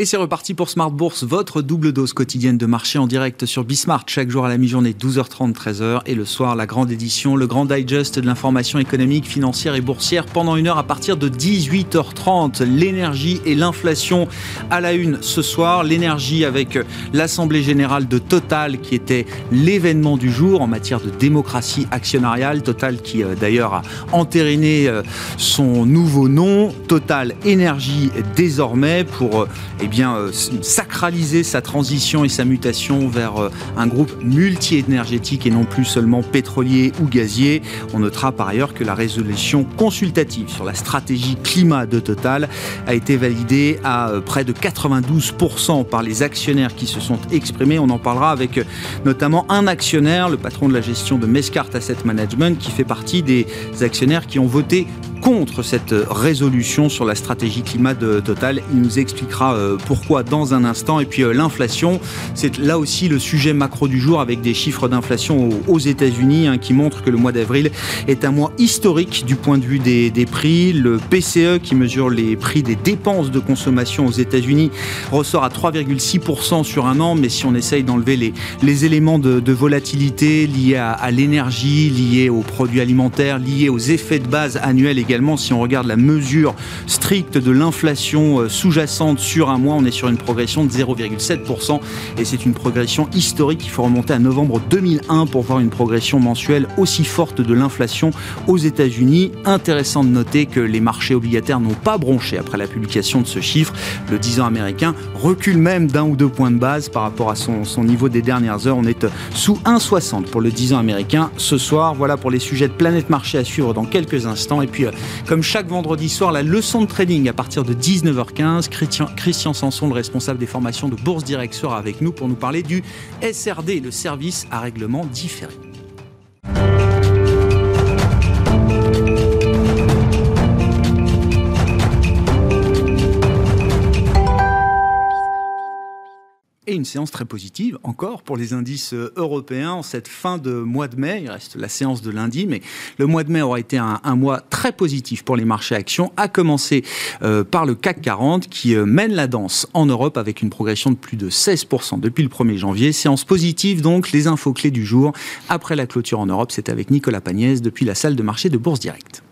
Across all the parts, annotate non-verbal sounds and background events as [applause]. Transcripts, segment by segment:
Et c'est reparti pour Smart Bourse, votre double dose quotidienne de marché en direct sur Bismart, chaque jour à la mi-journée, 12h30, 13h. Et le soir, la grande édition, le grand digest de l'information économique, financière et boursière pendant une heure à partir de 18h30. L'énergie et l'inflation à la une ce soir. L'énergie avec l'Assemblée Générale de Total qui était l'événement du jour en matière de démocratie actionnariale. Total qui euh, d'ailleurs a entériné euh, son nouveau nom, Total Énergie désormais, pour euh, bien, euh, sacraliser sa transition et sa mutation vers euh, un groupe multi-énergétique et non plus seulement pétrolier ou gazier. On notera par ailleurs que la résolution consultative sur la stratégie climat de Total a été validée à euh, près de 92% par les actionnaires qui se sont exprimés. On en parlera avec notamment un actionnaire, le patron de la gestion de Mescart Asset Management, qui fait partie des actionnaires qui ont voté contre cette résolution sur la stratégie climat de Total. Il nous expliquera euh, pourquoi dans un instant. Et puis euh, l'inflation, c'est là aussi le sujet macro du jour avec des chiffres d'inflation aux États-Unis hein, qui montrent que le mois d'avril est un mois historique du point de vue des, prix. Le PCE qui mesure les prix des dépenses de consommation aux États-Unis ressort à 3,6% sur un an. Mais si on essaye d'enlever les, éléments de, volatilité liés à, à l'énergie, liés aux produits alimentaires, liés aux effets de base annuels également, si on regarde la mesure stricte de l'inflation euh, sous-jacente sur un mois, on est sur une progression de 0,7% et c'est une progression historique. Il faut remonter à novembre 2001 pour voir une progression mensuelle aussi forte de l'inflation aux États-Unis. Intéressant de noter que les marchés obligataires n'ont pas bronché après la publication de ce chiffre. Le 10 ans américain recule même d'un ou deux points de base par rapport à son, niveau des dernières heures. On est sous 1,60 pour le 10 ans américain ce soir. Voilà pour les sujets de Planète Marché à suivre dans quelques instants. Et puis, euh, comme chaque vendredi soir, la leçon de trading à partir de 19h15. Christian, Sanson, le responsable des formations de Bourse Direct, sera avec nous pour nous parler du SRD, le service à règlement différé. Une séance très positive encore pour les indices européens en cette fin de mois de mai. Il reste la séance de lundi, mais le mois de mai aura été un, un mois très positif pour les marchés actions, à commencer euh, par le CAC 40 qui euh, mène la danse en Europe avec une progression de plus de 16% depuis le 1er janvier. Séance positive donc, les infos clés du jour. Après la clôture en Europe, c'est avec Nicolas Pagnès depuis la salle de marché de Bourse Directe.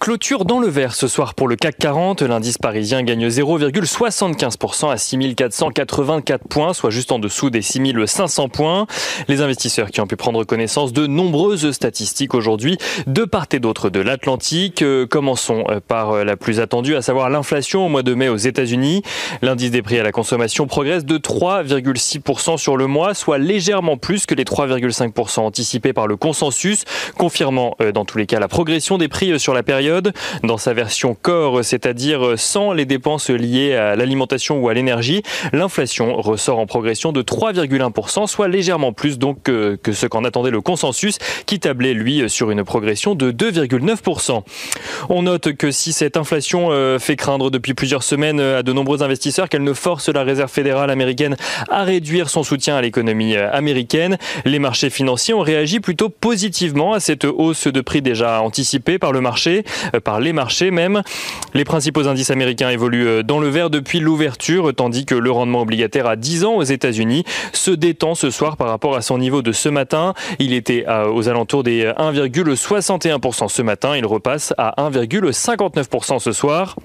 Clôture dans le vert ce soir pour le CAC 40. L'indice parisien gagne 0,75% à 6484 points, soit juste en dessous des 6500 points. Les investisseurs qui ont pu prendre connaissance de nombreuses statistiques aujourd'hui de part et d'autre de l'Atlantique. Euh, commençons euh, par euh, la plus attendue, à savoir l'inflation au mois de mai aux États-Unis. L'indice des prix à la consommation progresse de 3,6% sur le mois, soit légèrement plus que les 3,5% anticipés par le consensus, confirmant dans tous les cas la progression des prix sur la période Dans sa version corps, c'est-à-dire sans les dépenses liées à l'alimentation ou à l'énergie, l'inflation ressort en progression de 3,1%, soit légèrement plus donc que, que ce qu'en attendait le consensus, qui tablait lui sur une progression de 2,9%. On note que si cette inflation euh, fait craindre depuis plusieurs semaines à de nombreux investisseurs qu'elle ne force la Réserve fédérale américaine à réduire son soutien à l'économie euh, américaine, les marchés financiers ont réagi plutôt positivement à cette hausse de prix déjà anticipée par le marché. Euh, par les marchés même. Les principaux indices américains évoluent euh, dans le vert depuis l'ouverture, tandis que le rendement obligataire à 10 ans aux États-Unis se détend ce soir par rapport à son niveau de ce matin. Il était aux alentours des 1,61% ce matin. Il repasse à 1,59% ce soir.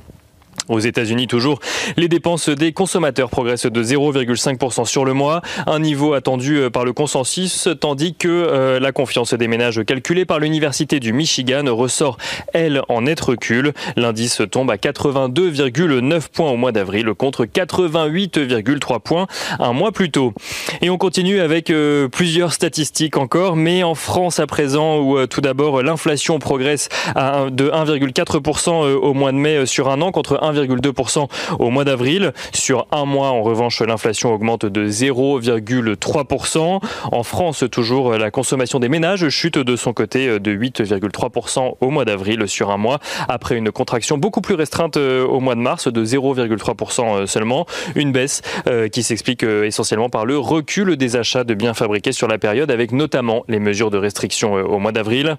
Aux États-Unis, toujours, les dépenses des consommateurs progressent de 0,5% sur le mois, un niveau attendu euh, par le consensus, tandis que euh, la confiance des ménages calculée par l'Université du Michigan ressort, elle, en net recul. L'indice tombe à 82,9 points au mois d'avril contre 88,3 points un mois plus tôt. Et on continue avec euh, plusieurs statistiques encore, mais en France à présent, où tout d'abord l'inflation progresse à, de 1,4% au mois de mai sur un an contre 1,2% au mois d'avril. Sur un mois, en revanche, l'inflation augmente de 0,3%. En France, toujours, la consommation des ménages chute de son côté de 8,3% au mois d'avril sur un mois, après une contraction beaucoup plus restreinte euh, au mois de mars de 0,3% euh, seulement. Une baisse euh, qui s'explique essentiellement par le recul des achats de biens fabriqués sur la période, avec notamment les mesures de restriction au mois d'avril.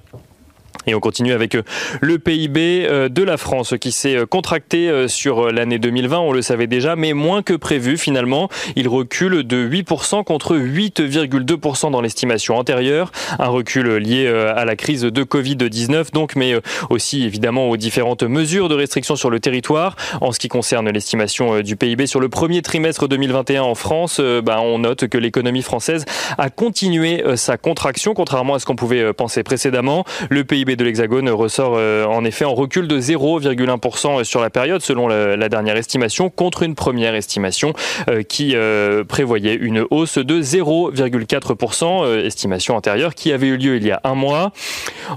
Et on continue avec euh, le PIB euh, de la France qui s'est euh, contracté sur l'année 2020, on le savait déjà, mais moins que prévu finalement. Il recule de 8% contre 8,2% dans l'estimation antérieure. Un recul lié à la crise de Covid-19 donc, mais aussi évidemment aux différentes mesures de restriction sur le territoire. En ce qui concerne l'estimation du PIB sur le premier trimestre 2021 en France, bah, on note que l'économie française a continué sa contraction, contrairement à ce qu'on pouvait penser précédemment. Le PIB de l'Hexagone ressort euh, en effet en recul de 0,1% sur la période selon la dernière estimation contre une première estimation euh, qui euh, prévoyait une hausse de 0,4%, estimation antérieure qui avait eu lieu il y a un mois.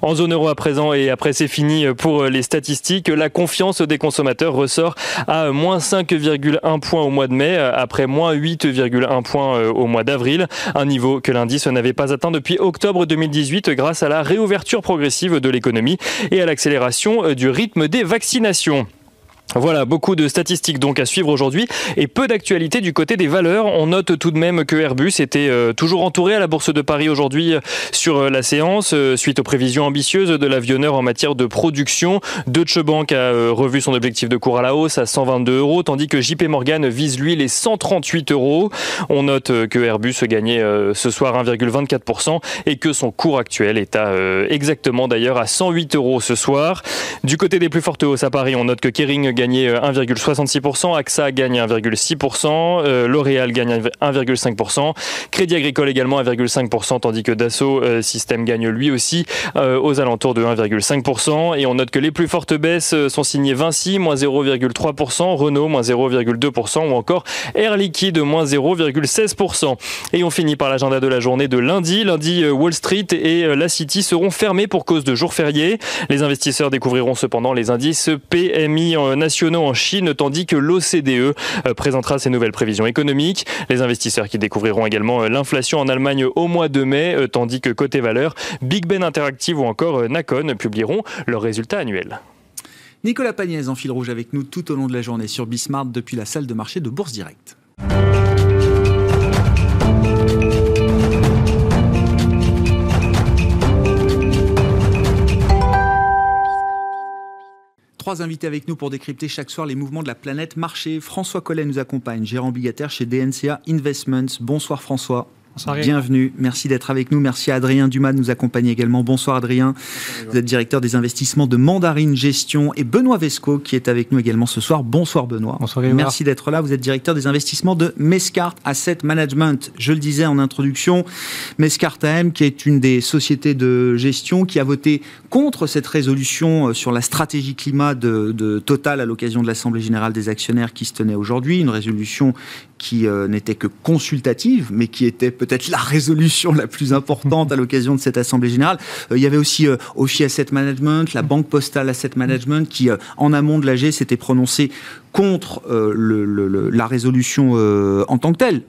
En zone euro à présent et après c'est fini pour les statistiques, la confiance des consommateurs ressort à moins 5,1 points au mois de mai après moins 8,1 points au mois d'avril, un niveau que l'indice n'avait pas atteint depuis octobre 2018 grâce à la réouverture progressive de l'économie et à l'accélération euh, du rythme des vaccinations. Voilà, beaucoup de statistiques donc à suivre aujourd'hui et peu d'actualité du côté des valeurs. On note tout de même que Airbus était euh, toujours entouré à la Bourse de Paris aujourd'hui euh, sur euh, la séance suite aux prévisions ambitieuses de l'avionneur en matière de production. Deutsche Bank a revu son objectif de cours à la hausse à 122 euros tandis que JP Morgan vise lui les 138 euros. On note que Airbus gagnait ce soir 1,24% et que son cours actuel est à exactement d'ailleurs à 108 euros ce soir. Du côté des plus fortes hausses à Paris, on note que Kering gagné 1,66%, AXA gagne 1,6%, euh, L'Oréal gagne 1,5%, Crédit Agricole également 1,5%, tandis que Dassault euh, Systèmes gagne lui aussi euh, aux alentours de 1,5%. Et on note que les plus fortes baisses sont signées Vinci, moins 0,3%, Renault, moins 0,2%, ou encore Air Liquide, moins 0,16%. Et on finit par l'agenda de la journée de lundi. Lundi, Wall Street et la City seront fermés pour cause de jours fériés. Les investisseurs découvriront cependant les indices PMI nationaux en Chine, tandis que l'OCDE euh, présentera ses nouvelles prévisions économiques. Les investisseurs qui découvriront également euh, l'inflation en Allemagne au mois de mai, euh, tandis que côté valeur, Big Ben Interactive ou encore Nacon publieront leurs résultats annuels. Nicolas Pagnès en fil rouge avec nous tout au long de la journée sur Bismart depuis la salle de marché de Bourse Directe. Trois invités avec nous pour décrypter chaque soir les mouvements de la planète marché. François Collet nous accompagne, gérant obligataire chez DNCA Investments. Bonsoir François. Bienvenue, merci d'être avec nous. Merci à Adrien Dumas de nous accompagner également. Bonsoir Adrien, vous êtes directeur des investissements de Mandarine Gestion et Benoît Vesco qui est avec nous également ce soir. Bonsoir Benoît. Bonsoir Merci d'être là. Vous êtes directeur des investissements de Mescart Asset Management. Je le disais en introduction, Mescart AM qui est une des sociétés de gestion qui a voté contre cette résolution euh, sur la stratégie climat de, de Total à l'occasion de l'Assemblée générale des actionnaires qui se tenait aujourd'hui. Une résolution qui euh, n'était que consultative, mais qui était peut-être la résolution la plus importante à l'occasion de cette Assemblée générale. Euh, il y avait aussi euh, Ophi Asset Management, la Banque Postale Asset Management, qui, en amont de l'AG, s'était prononcé contre la résolution en tant que telle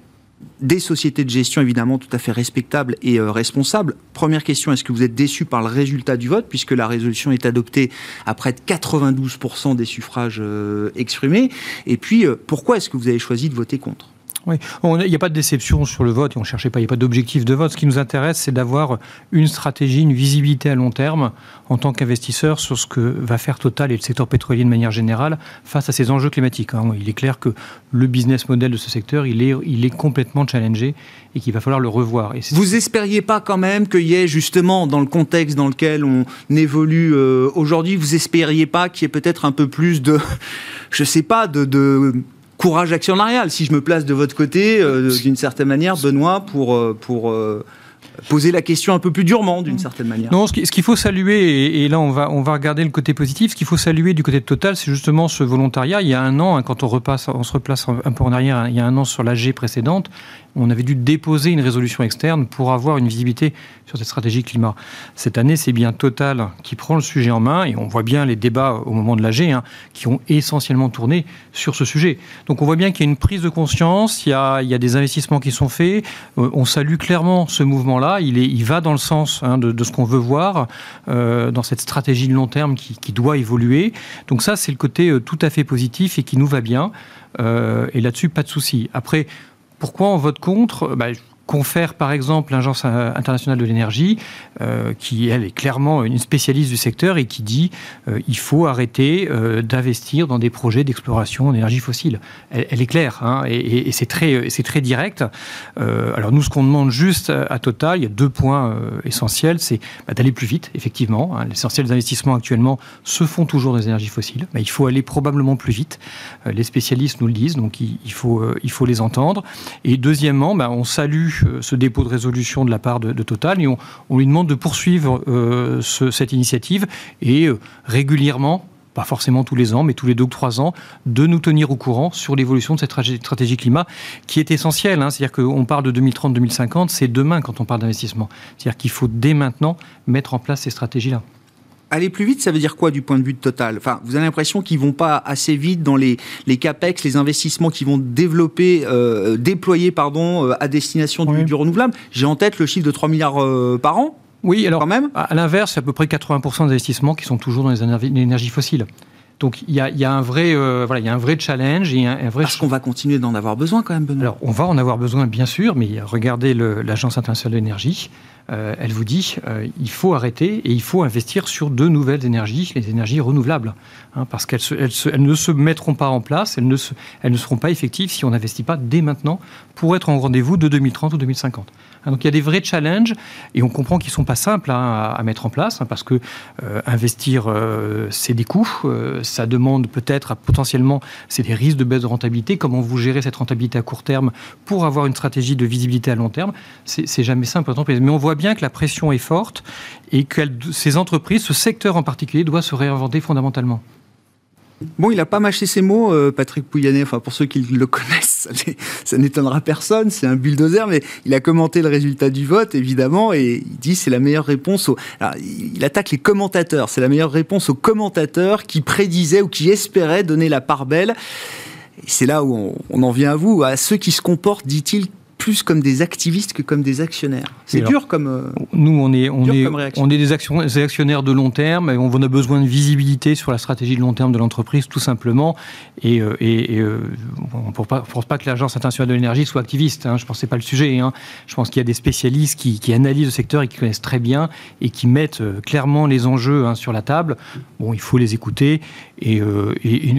des sociétés de gestion évidemment tout à fait respectables et euh, responsables. Première question, est-ce que vous êtes déçu par le résultat du vote puisque la résolution est adoptée à près de 92% des suffrages euh, exprimés? Et puis, euh, pourquoi est-ce que vous avez choisi de voter contre? Oui, il n'y a pas de déception sur le vote et on ne cherchait pas, il n'y a pas d'objectif de vote. Ce qui nous intéresse, c'est d'avoir une stratégie, une visibilité à long terme en tant qu'investisseur sur ce que va faire Total et le secteur pétrolier de manière générale face à ces enjeux climatiques. Hein. Il est clair que le business model de ce secteur, il est, il est complètement challengé et qu'il va falloir le revoir. Vous espériez pas quand même qu'il y ait justement, dans le contexte dans lequel on évolue euh, aujourd'hui, vous espériez pas qu'il y ait peut-être un peu plus de, je sais pas, de courage actionnarial, si je me place de votre côté, euh, d'une certaine manière, Benoît, pour, euh, pour euh, poser la question un peu plus durement, d'une certaine manière. Non, ce qu'il faut saluer, et, là on va, on va regarder le côté positif, ce qu'il faut saluer du côté de Total, c'est justement ce volontariat. Il y a un an, hein, quand on, repasse, on se replace un peu en arrière, hein, il y a un an sur l'AG précédente, on avait dû déposer une résolution externe pour avoir une visibilité sur cette stratégie climat. Cette année, c'est bien Total qui prend le sujet en main et on voit bien les débats au moment de l'AG hein, qui ont essentiellement tourné sur ce sujet. Donc on voit bien qu'il y a une prise de conscience, il y a, des investissements qui sont faits. Euh, on salue clairement ce mouvement-là. Il va dans le sens hein, de, ce qu'on veut voir euh, dans cette stratégie de long terme qui, doit évoluer. Donc ça, c'est le côté euh, tout à fait positif et qui nous va bien. et là-dessus, pas de souci. Après, pourquoi on vote contre? Bah, confère par exemple l'Agence internationale de l'énergie, qui elle est clairement une spécialiste du secteur et qui dit il faut arrêter d'investir dans des projets d'exploration d'énergie fossile. Elle, est claire hein, et, c'est très, très direct. alors nous, ce qu'on demande juste à Total, il y a deux points essentiels, c'est bah, d'aller plus vite, effectivement. Hein. L'essentiel des investissements actuellement se font toujours dans les énergies fossiles. Mais il faut aller probablement plus vite. Euh, les spécialistes nous le disent, donc il, faut, euh, il faut les entendre. Et deuxièmement, bah, on salue euh, ce dépôt de résolution de la part de, Total et on, lui demande de poursuivre cette initiative et régulièrement pas forcément tous les ans, mais tous les deux ou trois ans, de nous tenir au courant sur l'évolution de cette stratégie climat qui est essentielle. Hein. C'est-à-dire qu'on parle de 2030-2050, c'est demain quand on parle d'investissement. C'est-à-dire qu'il faut dès maintenant mettre en place ces stratégies-là. Aller plus vite, ça veut dire quoi du point de vue de Total? Enfin, vous avez l'impression qu'ils vont pas assez vite dans les, les capex, les investissements qu'ils vont développer, euh, déployer pardon, euh, à destination du, renouvelable? J'ai en tête le chiffre de 3 milliards euh, par an. Oui, alors même à l'inverse, c'est à peu près 80% des investissements qui sont toujours dans les énergies fossiles. Donc il y a, un vrai, euh, voilà, il y a un vrai challenge et un, vrai. Parce qu'on va continuer d'en avoir besoin quand même, Benoît. Alors on va en avoir besoin bien sûr, mais regardez l'agence internationale de l'énergie. Euh, elle vous dit euh, il faut arrêter et il faut investir sur de nouvelles énergies, les énergies renouvelables, hein, parce qu'elles elles, ne se mettront pas en place, elles ne, seront pas effectives si on n'investit pas dès maintenant pour être en rendez-vous de 2030 ou 2050. Hein, donc il y a des vrais challenges et on comprend qu'ils ne sont pas simples hein, à, mettre en place parce que euh, investir, c'est des coûts, ça demande peut-être potentiellement, c'est des risques de baisse de rentabilité. Comment vous gérez cette rentabilité à court terme pour avoir une stratégie de visibilité à long terme? C'est jamais simple. Mais on voit bien que la pression est forte et que ces entreprises, ce secteur en particulier, doit se réinventer fondamentalement. Bon, il n'a pas mâché ses mots, euh, Patrick Pouyanné. Enfin, pour ceux qui le connaissent, [laughs] ça n'étonnera personne. C'est un bulldozer, mais il a commenté le résultat du vote, évidemment, et il dit c'est la meilleure réponse. Au... il attaque les commentateurs. C'est la meilleure réponse aux commentateurs qui prédisaient ou qui espéraient donner la part belle. C'est là où on en vient à vous, à ceux qui se comportent, dit-il, plus comme des activistes que comme des actionnaires. C'est dur comme. Euh, nous, on est, on est, on est des, actionnaires de long terme et on a besoin de visibilité sur la stratégie de long terme de l'entreprise, tout simplement. Et, euh, et, euh, on ne pense pas que l'Agence internationale de l'énergie soit activiste. Hein, je pense que ce pas le sujet. Hein. Je pense qu'il y a des spécialistes qui, qui, analysent le secteur et qui connaissent très bien et qui mettent clairement les enjeux hein, sur la table. Bon, il faut les écouter et,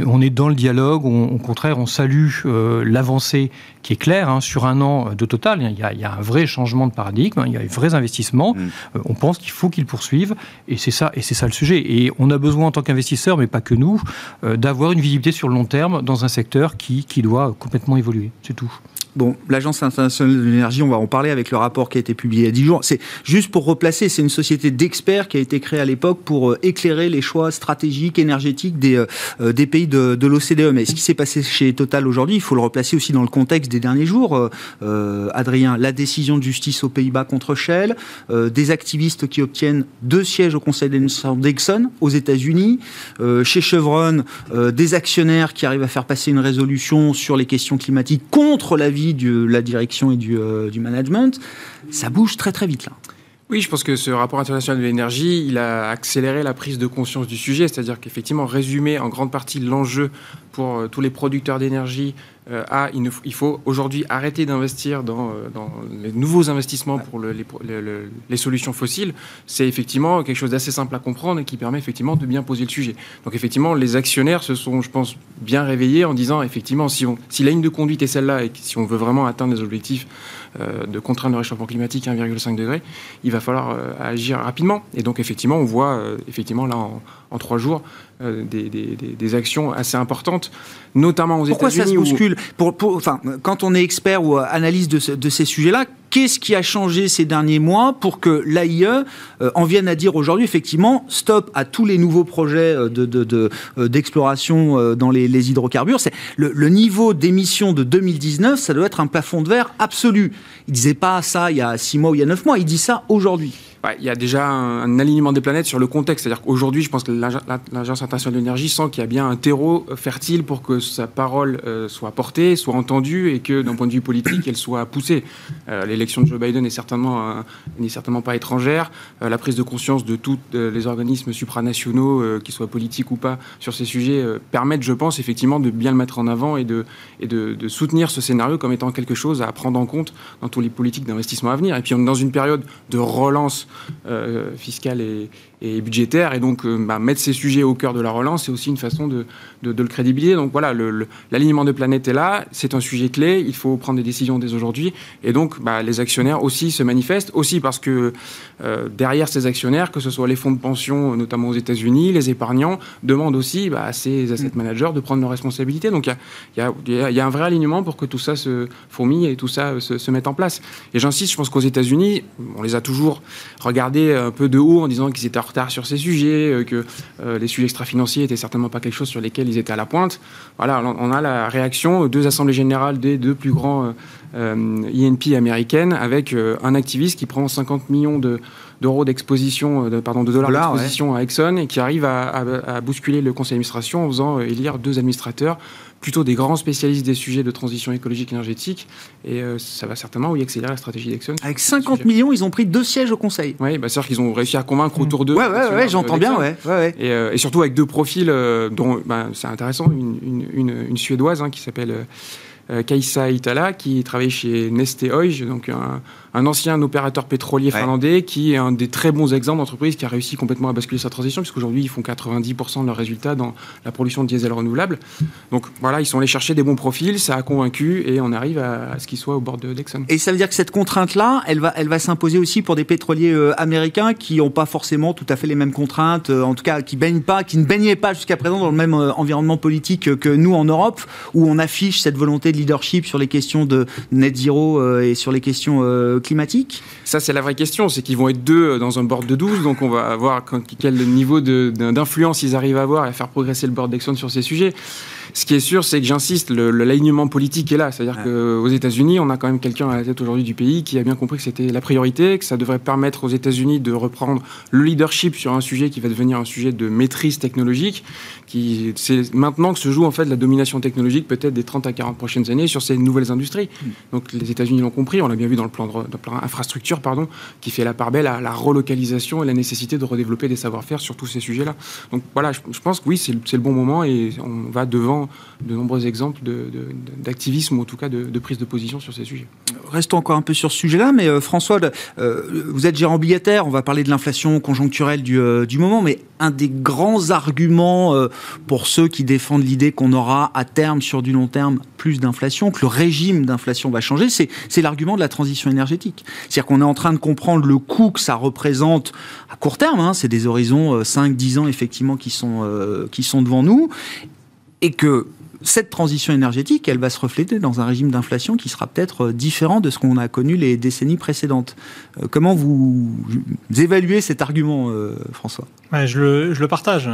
on est dans le dialogue. au contraire, on salue l'avancée qui est claire hein, sur un an de total. Il y, a, un vrai changement de paradigme, hein, il y a des vrais investissements. Mm. Euh, on pense qu'il faut qu'ils poursuivent, et c'est ça, et c'est ça le sujet. Et on a besoin en tant qu'investisseur, mais pas que nous, euh, d'avoir une visibilité sur le long terme dans un secteur qui, qui doit complètement évoluer. C'est tout. Bon, l'Agence internationale de l'énergie, on va en parler avec le rapport qui a été publié il y a 10 jours. C'est juste pour replacer, c'est une société d'experts qui a été créée à l'époque pour euh, éclairer les choix stratégiques, énergétiques des, euh, euh, pays de, de l'OCDE. Mais ce qui s'est passé chez Total aujourd'hui, il faut le replacer aussi dans le contexte des derniers jours. Adrien, la décision de justice aux Pays-Bas contre Shell, des activistes qui obtiennent deux sièges au Conseil d'Exxon aux États-Unis, chez Chevron, des actionnaires qui arrivent à faire passer une résolution sur les questions climatiques contre la de la direction et du, euh, du management, ça bouge très très vite là. Oui, je pense que ce rapport international de l'énergie, il a accéléré la prise de conscience du sujet, c'est-à-dire qu'effectivement, résumer en grande partie l'enjeu pour euh, tous les producteurs d'énergie euh, à il, faut aujourd'hui arrêter d'investir dans, euh, les nouveaux investissements pour le, les, solutions fossiles, c'est effectivement quelque chose d'assez simple à comprendre et qui permet effectivement de bien poser le sujet. Donc effectivement, les actionnaires se sont, je pense, bien réveillés en disant effectivement, si, la ligne de conduite est celle-là et si on veut vraiment atteindre les objectifs de contraindre le réchauffement climatique à 1,5 degré, il va falloir agir rapidement. Et donc effectivement, on voit effectivement là en, en trois jours euh, des, des, des, actions assez importantes, notamment aux États-Unis. Pourquoi ça se bouscule pour, pour, enfin, Quand on est expert ou analyse de, de ces sujets-là, qu'est-ce qui a changé ces derniers mois pour que l'AIE euh, en vienne à dire aujourd'hui, effectivement, stop à tous les nouveaux projets euh, d'exploration de, de, dans les, les hydrocarbures C'est le, le, niveau d'émissions de 2019, ça doit être un plafond de verre absolu. Il disait pas ça il y a six mois ou il y a neuf mois, il dit ça aujourd'hui. Il y a déjà un, alignement des planètes sur le contexte. C'est-à-dire qu'aujourd'hui, je pense que l'Agence internationale de l'énergie sent qu'il y a bien un terreau fertile pour que sa parole euh, soit portée, soit entendue et que d'un point de vue politique, elle soit poussée. Euh, l'élection de Joe Biden n'est certainement, n'est certainement pas étrangère. Euh, la prise de conscience de tous les organismes supranationaux, qu'ils soient politiques ou pas, sur ces sujets, permettent, je pense, effectivement, de bien le mettre en avant et, de, et de, soutenir ce scénario comme étant quelque chose à prendre en compte dans tous les politiques d'investissement à venir. Et puis, on est dans une période de relance euh, fiscale et, et budgétaire. Et donc, euh, bah, mettre ces sujets au cœur de la relance, c'est aussi une façon de, de, le crédibiliser. Donc voilà, l'alignement de planète est là, c'est un sujet clé, il faut prendre des décisions dès aujourd'hui. Et donc, bah, les actionnaires aussi se manifestent, aussi parce que euh, derrière ces actionnaires, que ce soit les fonds de pension, notamment aux États-Unis, les épargnants, demandent aussi bah, à ces asset managers de prendre leurs responsabilités. Donc il y a, y, a, y a, un vrai alignement pour que tout ça se fourmille et tout ça se, se mette en place. Et j'insiste, je pense qu'aux États-Unis, on les a toujours regardés un peu de haut en disant qu'ils étaient retard sur ces sujets, euh, que euh, les sujets extra-financiers étaient certainement pas quelque chose sur lesquels ils étaient à la pointe. Voilà, on a la réaction, deux assemblées générales des deux plus grands euh, INP américaines, avec un activiste qui prend 50 millions d'euros d'exposition, de, pardon, de dollars d'exposition à Exxon et qui arrive à, à, bousculer le conseil d'administration en faisant élire deux administrateurs plutôt des grands spécialistes des sujets de transition écologique et énergétique. Et euh, ça va certainement oui, accélérer la stratégie d'Exxon. Avec 50 millions, ils ont pris deux sièges au Conseil. Oui, bah, c'est-à-dire qu'ils ont réussi à convaincre autour d'eux. Ouais, ouais, ouais j'entends bien. Ouais, ouais, et, euh, et, surtout avec deux profils euh, dont bah, c'est intéressant, une, une, une, Suédoise hein, qui s'appelle Kaisa Itala, qui travaille chez Neste Oil, donc un, un ancien opérateur pétrolier finlandais qui est un des très bons exemples d'entreprise qui a réussi complètement à basculer sa transition, puisqu'aujourd'hui, ils font 90% de leurs résultats dans la production de diesel renouvelable. Donc voilà, ils sont allés chercher des bons profils, ça a convaincu et on arrive à, ce qu'ils soient au bord de Dexon. Et ça veut dire que cette contrainte-là, elle va, elle va s'imposer aussi pour des pétroliers euh, américains qui n'ont pas forcément tout à fait les mêmes contraintes, euh, en tout cas qui baignent pas, qui ne baignaient pas jusqu'à présent dans le même euh, environnement politique que nous en Europe, où on affiche cette volonté de leadership sur les questions de net zéro et sur les questions climatique Ça, c'est la vraie question. C'est qu'ils vont être deux euh, dans un board de 12, donc on va voir quel niveau d'influence ils arrivent à avoir et à faire progresser le board d'Exxon sur ces sujets. Ce qui est sûr, c'est que j'insiste, l'alignement politique est là. C'est-à-dire qu'aux États-Unis, on a quand même quelqu'un à la tête aujourd'hui du pays qui a bien compris que c'était la priorité, que ça devrait permettre aux États-Unis de reprendre le leadership sur un sujet qui va devenir un sujet de maîtrise technologique. Qui, c'est maintenant que se joue en fait la domination technologique, peut-être des 30 à 40 prochaines années, sur ces nouvelles industries. Mm. Donc les États-Unis l'ont compris, on l'a bien vu dans le plan, de, plan infrastructure, pardon, qui fait la part belle à la relocalisation et la nécessité de redévelopper des savoir-faire sur tous ces sujets-là. Donc voilà, je, je pense que oui, c'est le bon moment et on va devant de nombreux exemples d'activisme ou en tout cas de, prise de position sur ces sujets. Restons encore un peu sur ce sujet-là, mais euh, François, euh, vous êtes gérant obligataire, on va parler de l'inflation conjoncturelle du, euh, moment, mais un des grands arguments pour ceux qui défendent l'idée qu'on aura à terme, sur du long terme, plus d'inflation, que le régime d'inflation va changer, c'est l'argument de la transition énergétique. C'est-à-dire qu'on est en train de comprendre le coût que ça représente à court terme, hein, c'est des horizons 5-10 ans effectivement qui sont, qui sont devant nous, et que cette transition énergétique, elle va se refléter dans un régime d'inflation qui sera peut-être euh, différent de ce qu'on a connu les décennies précédentes. Euh, comment vous, évaluez cet argument, euh, François? Je, le, je, le, partage.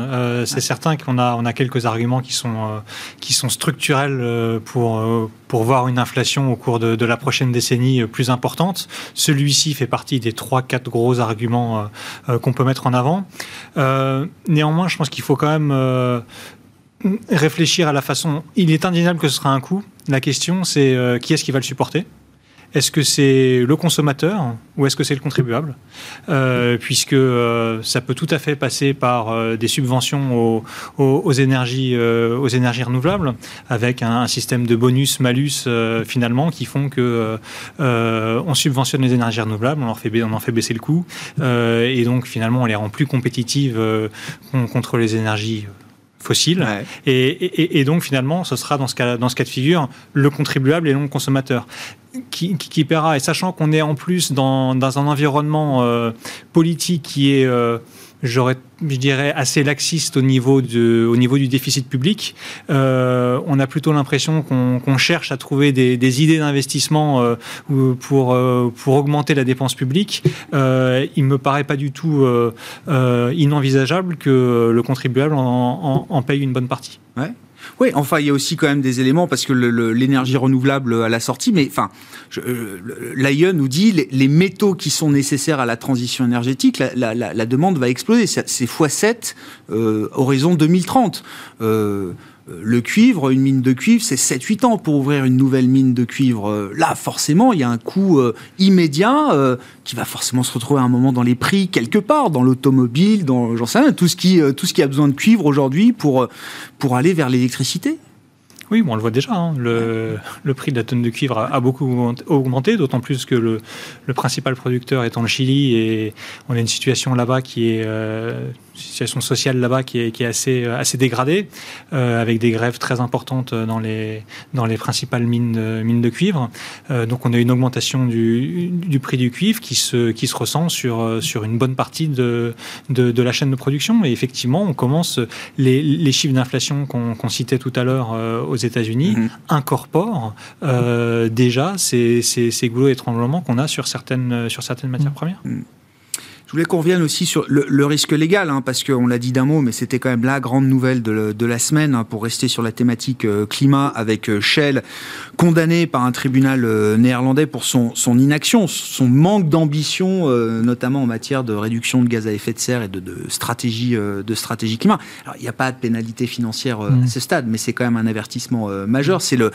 c'est certain qu'on a, on a quelques arguments qui sont, qui sont structurels pour, pour voir une inflation au cours de, de la prochaine décennie plus importante. Celui-ci fait partie des 3-4 gros arguments qu'on peut mettre en avant. néanmoins, je pense qu'il faut quand même réfléchir à la façon. Il est indéniable que ce sera un coût. La question, c'est euh, qui est-ce qui va le supporter? Est-ce que c'est le consommateur ou est-ce que c'est le contribuable? Euh, Puisque euh, ça peut tout à fait passer par des subventions aux, énergies, aux énergies renouvelables, avec un, système de bonus-malus finalement qui font que on subventionne les énergies renouvelables, on, on en fait baisser le coût, et donc finalement on les rend plus compétitives contre les énergies fossiles. Et, donc, finalement, ce sera dans ce, cas, dans ce cas de figure le contribuable et non le consommateur. Qui, qui, paiera. Et sachant qu'on est en plus dans, dans un environnement euh, politique qui est euh, j'aurais, je dirais, assez laxiste au niveau, de, au niveau du déficit public. Euh, on a plutôt l'impression qu'on cherche à trouver des, des idées d'investissement euh, pour, euh, pour augmenter la dépense publique. Euh, il me paraît pas du tout euh, inenvisageable que le contribuable en, en, en paye une bonne partie. Ouais. Oui, enfin, il y a aussi quand même des éléments parce que l'énergie renouvelable à la sortie, mais enfin, euh, l'AIE nous dit les, les, métaux qui sont nécessaires à la transition énergétique, la, demande va exploser. C'est x7 euh, horizon 2030. Euh, le cuivre, une mine de cuivre, c'est 7-8 ans pour ouvrir une nouvelle mine de cuivre. Euh, là, forcément, il y a un coût euh, immédiat euh, qui va forcément se retrouver à un moment dans les prix quelque part, dans l'automobile, dans j'en sais rien, tout ce qui tout ce qui a besoin de cuivre aujourd'hui pour pour aller vers l'électricité. Oui, on le voit déjà. Hein. Le, prix de la tonne de cuivre a, beaucoup augmenté, d'autant plus que le, principal producteur est en Chili et on a une situation là-bas qui est situation sociale là-bas qui est, qui est, assez, euh, assez dégradée, euh, avec des grèves très importantes dans les, dans les principales mines de, mines de cuivre. Euh, donc on a une augmentation du, du, prix du cuivre qui se, qui se ressent sur, sur une bonne partie de, de, de la chaîne de production. Et effectivement, on commence, les, les chiffres d'inflation qu'on citait tout à l'heure aux États-Unis mm-hmm. incorporent déjà ces, ces, ces goulots qu'on a sur certaines, sur certaines matières mm. premières. Mm. Je voulais qu'on revienne aussi sur le, risque légal, hein, parce qu'on l'a dit d'un mot, mais c'était quand même la grande nouvelle de, la semaine, hein, pour rester sur la thématique euh, climat, avec euh, Shell condamné par un tribunal euh, néerlandais pour son, son inaction, son manque d'ambition, notamment en matière de réduction de gaz à effet de serre et de, stratégie, de stratégie climat. Alors, il n'y a pas de pénalité financière à mmh. ce stade, mais c'est quand même un avertissement majeur. C'est le,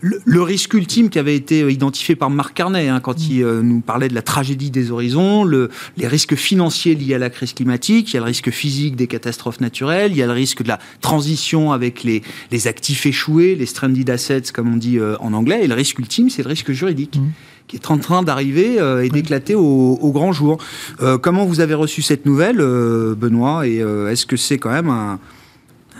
le, risque ultime qui avait été identifié par Marc Carnet, hein, quand mmh. il nous parlait de la tragédie des horizons, le, les risques financier lié à la crise climatique, il y a le risque physique des catastrophes naturelles, il y a le risque de la transition avec les, les actifs échoués, les stranded assets, comme on dit euh, en anglais, et le risque ultime, c'est le risque juridique. Mmh. qui est en train d'arriver euh, et d'éclater au, grand jour. Euh, comment vous avez reçu cette nouvelle, Benoît Et est-ce que c'est quand même un,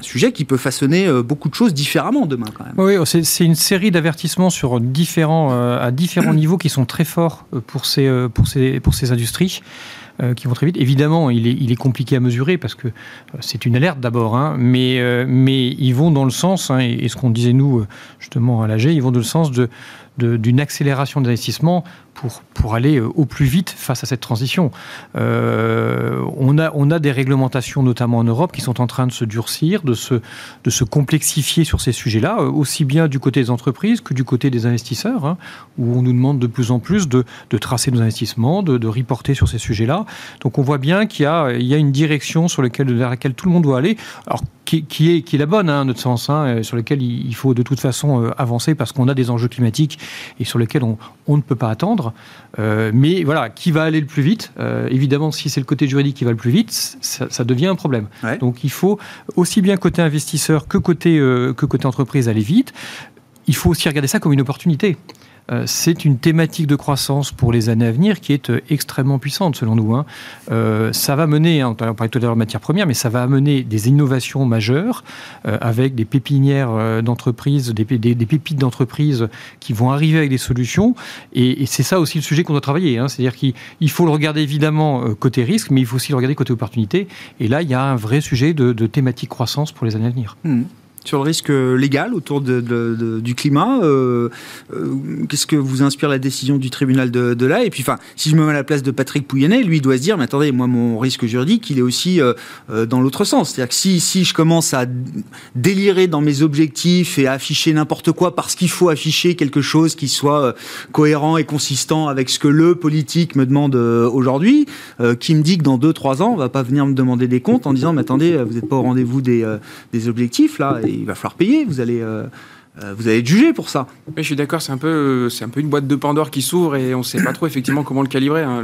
sujet qui peut façonner beaucoup de choses différemment demain quand même? Oui, c'est une série d'avertissements sur différents, à différents [coughs] niveaux qui sont très forts pour ces, pour ces, pour ces industries. Euh, qui vont très vite. Évidemment, il est, compliqué à mesurer parce que euh, c'est une alerte d'abord, hein, mais, euh, mais ils vont dans le sens, hein, et, ce qu'on disait nous justement à l'AG, ils vont dans le sens d'une accélération d'investissement pour, aller euh, au plus vite face à cette transition. Euh, on, a, on a des réglementations, notamment en Europe, qui sont en train de se durcir, de se, de se complexifier sur ces sujets-là, euh, aussi bien du côté des entreprises que du côté des investisseurs, hein, où on nous demande de plus en plus de, de tracer nos investissements, de, de reporter sur ces sujets-là. Donc on voit bien qu'il y y a une direction sur laquelle, vers laquelle tout le monde doit aller. Alors qui, est, qui est la bonne, hein, notre sens, hein, sur laquelle il faut de toute façon euh, avancer parce qu'on a des enjeux climatiques et sur lesquels on, on ne peut pas attendre. Euh, mais voilà, qui va aller le plus vite euh, Évidemment, si c'est le côté juridique qui va le plus vite, ça, ça devient un problème. Donc il faut aussi bien côté investisseur que côté, que côté entreprise aller vite. Il faut aussi regarder ça comme une opportunité. Euh, c'est une thématique de croissance pour les années à venir qui est euh, extrêmement puissante selon nous. Hein. Euh, ça va mener, hein, on parlait tout à l'heure de matières premières, mais ça va amener des innovations majeures avec des pépinières d'entreprises, des, pépites d'entreprises qui vont arriver avec des solutions. Et, c'est ça aussi le sujet qu'on doit travailler. Hein. C'est-à-dire qu'il faut le regarder évidemment côté risque, mais il faut aussi le regarder côté opportunité. Et là, il y a un vrai sujet de, thématique croissance pour les années à venir. Mmh sur le risque légal autour du climat. Euh, euh, qu'est-ce que vous inspire la décision du tribunal de, là Et puis, enfin, si je me mets à la place de Patrick Pouyanné, lui doit se dire, mais attendez, moi mon risque juridique, il est aussi euh, dans l'autre sens. C'est-à-dire que si, si je commence à délirer dans mes objectifs et à afficher n'importe quoi parce qu'il faut afficher quelque chose qui soit cohérent et consistant avec ce que le politique me demande aujourd'hui, qui me dit que dans 2-3 ans, on va pas venir me demander des comptes en disant, mais attendez, vous n'êtes pas au rendez-vous des objectifs là il va falloir payer. Vous allez. Euh, euh, vous allez être jugé pour ça. Oui, je suis d'accord, c'est un, peu, c'est un peu une boîte de Pandore qui s'ouvre et on ne sait pas trop effectivement comment le calibrer. Hein.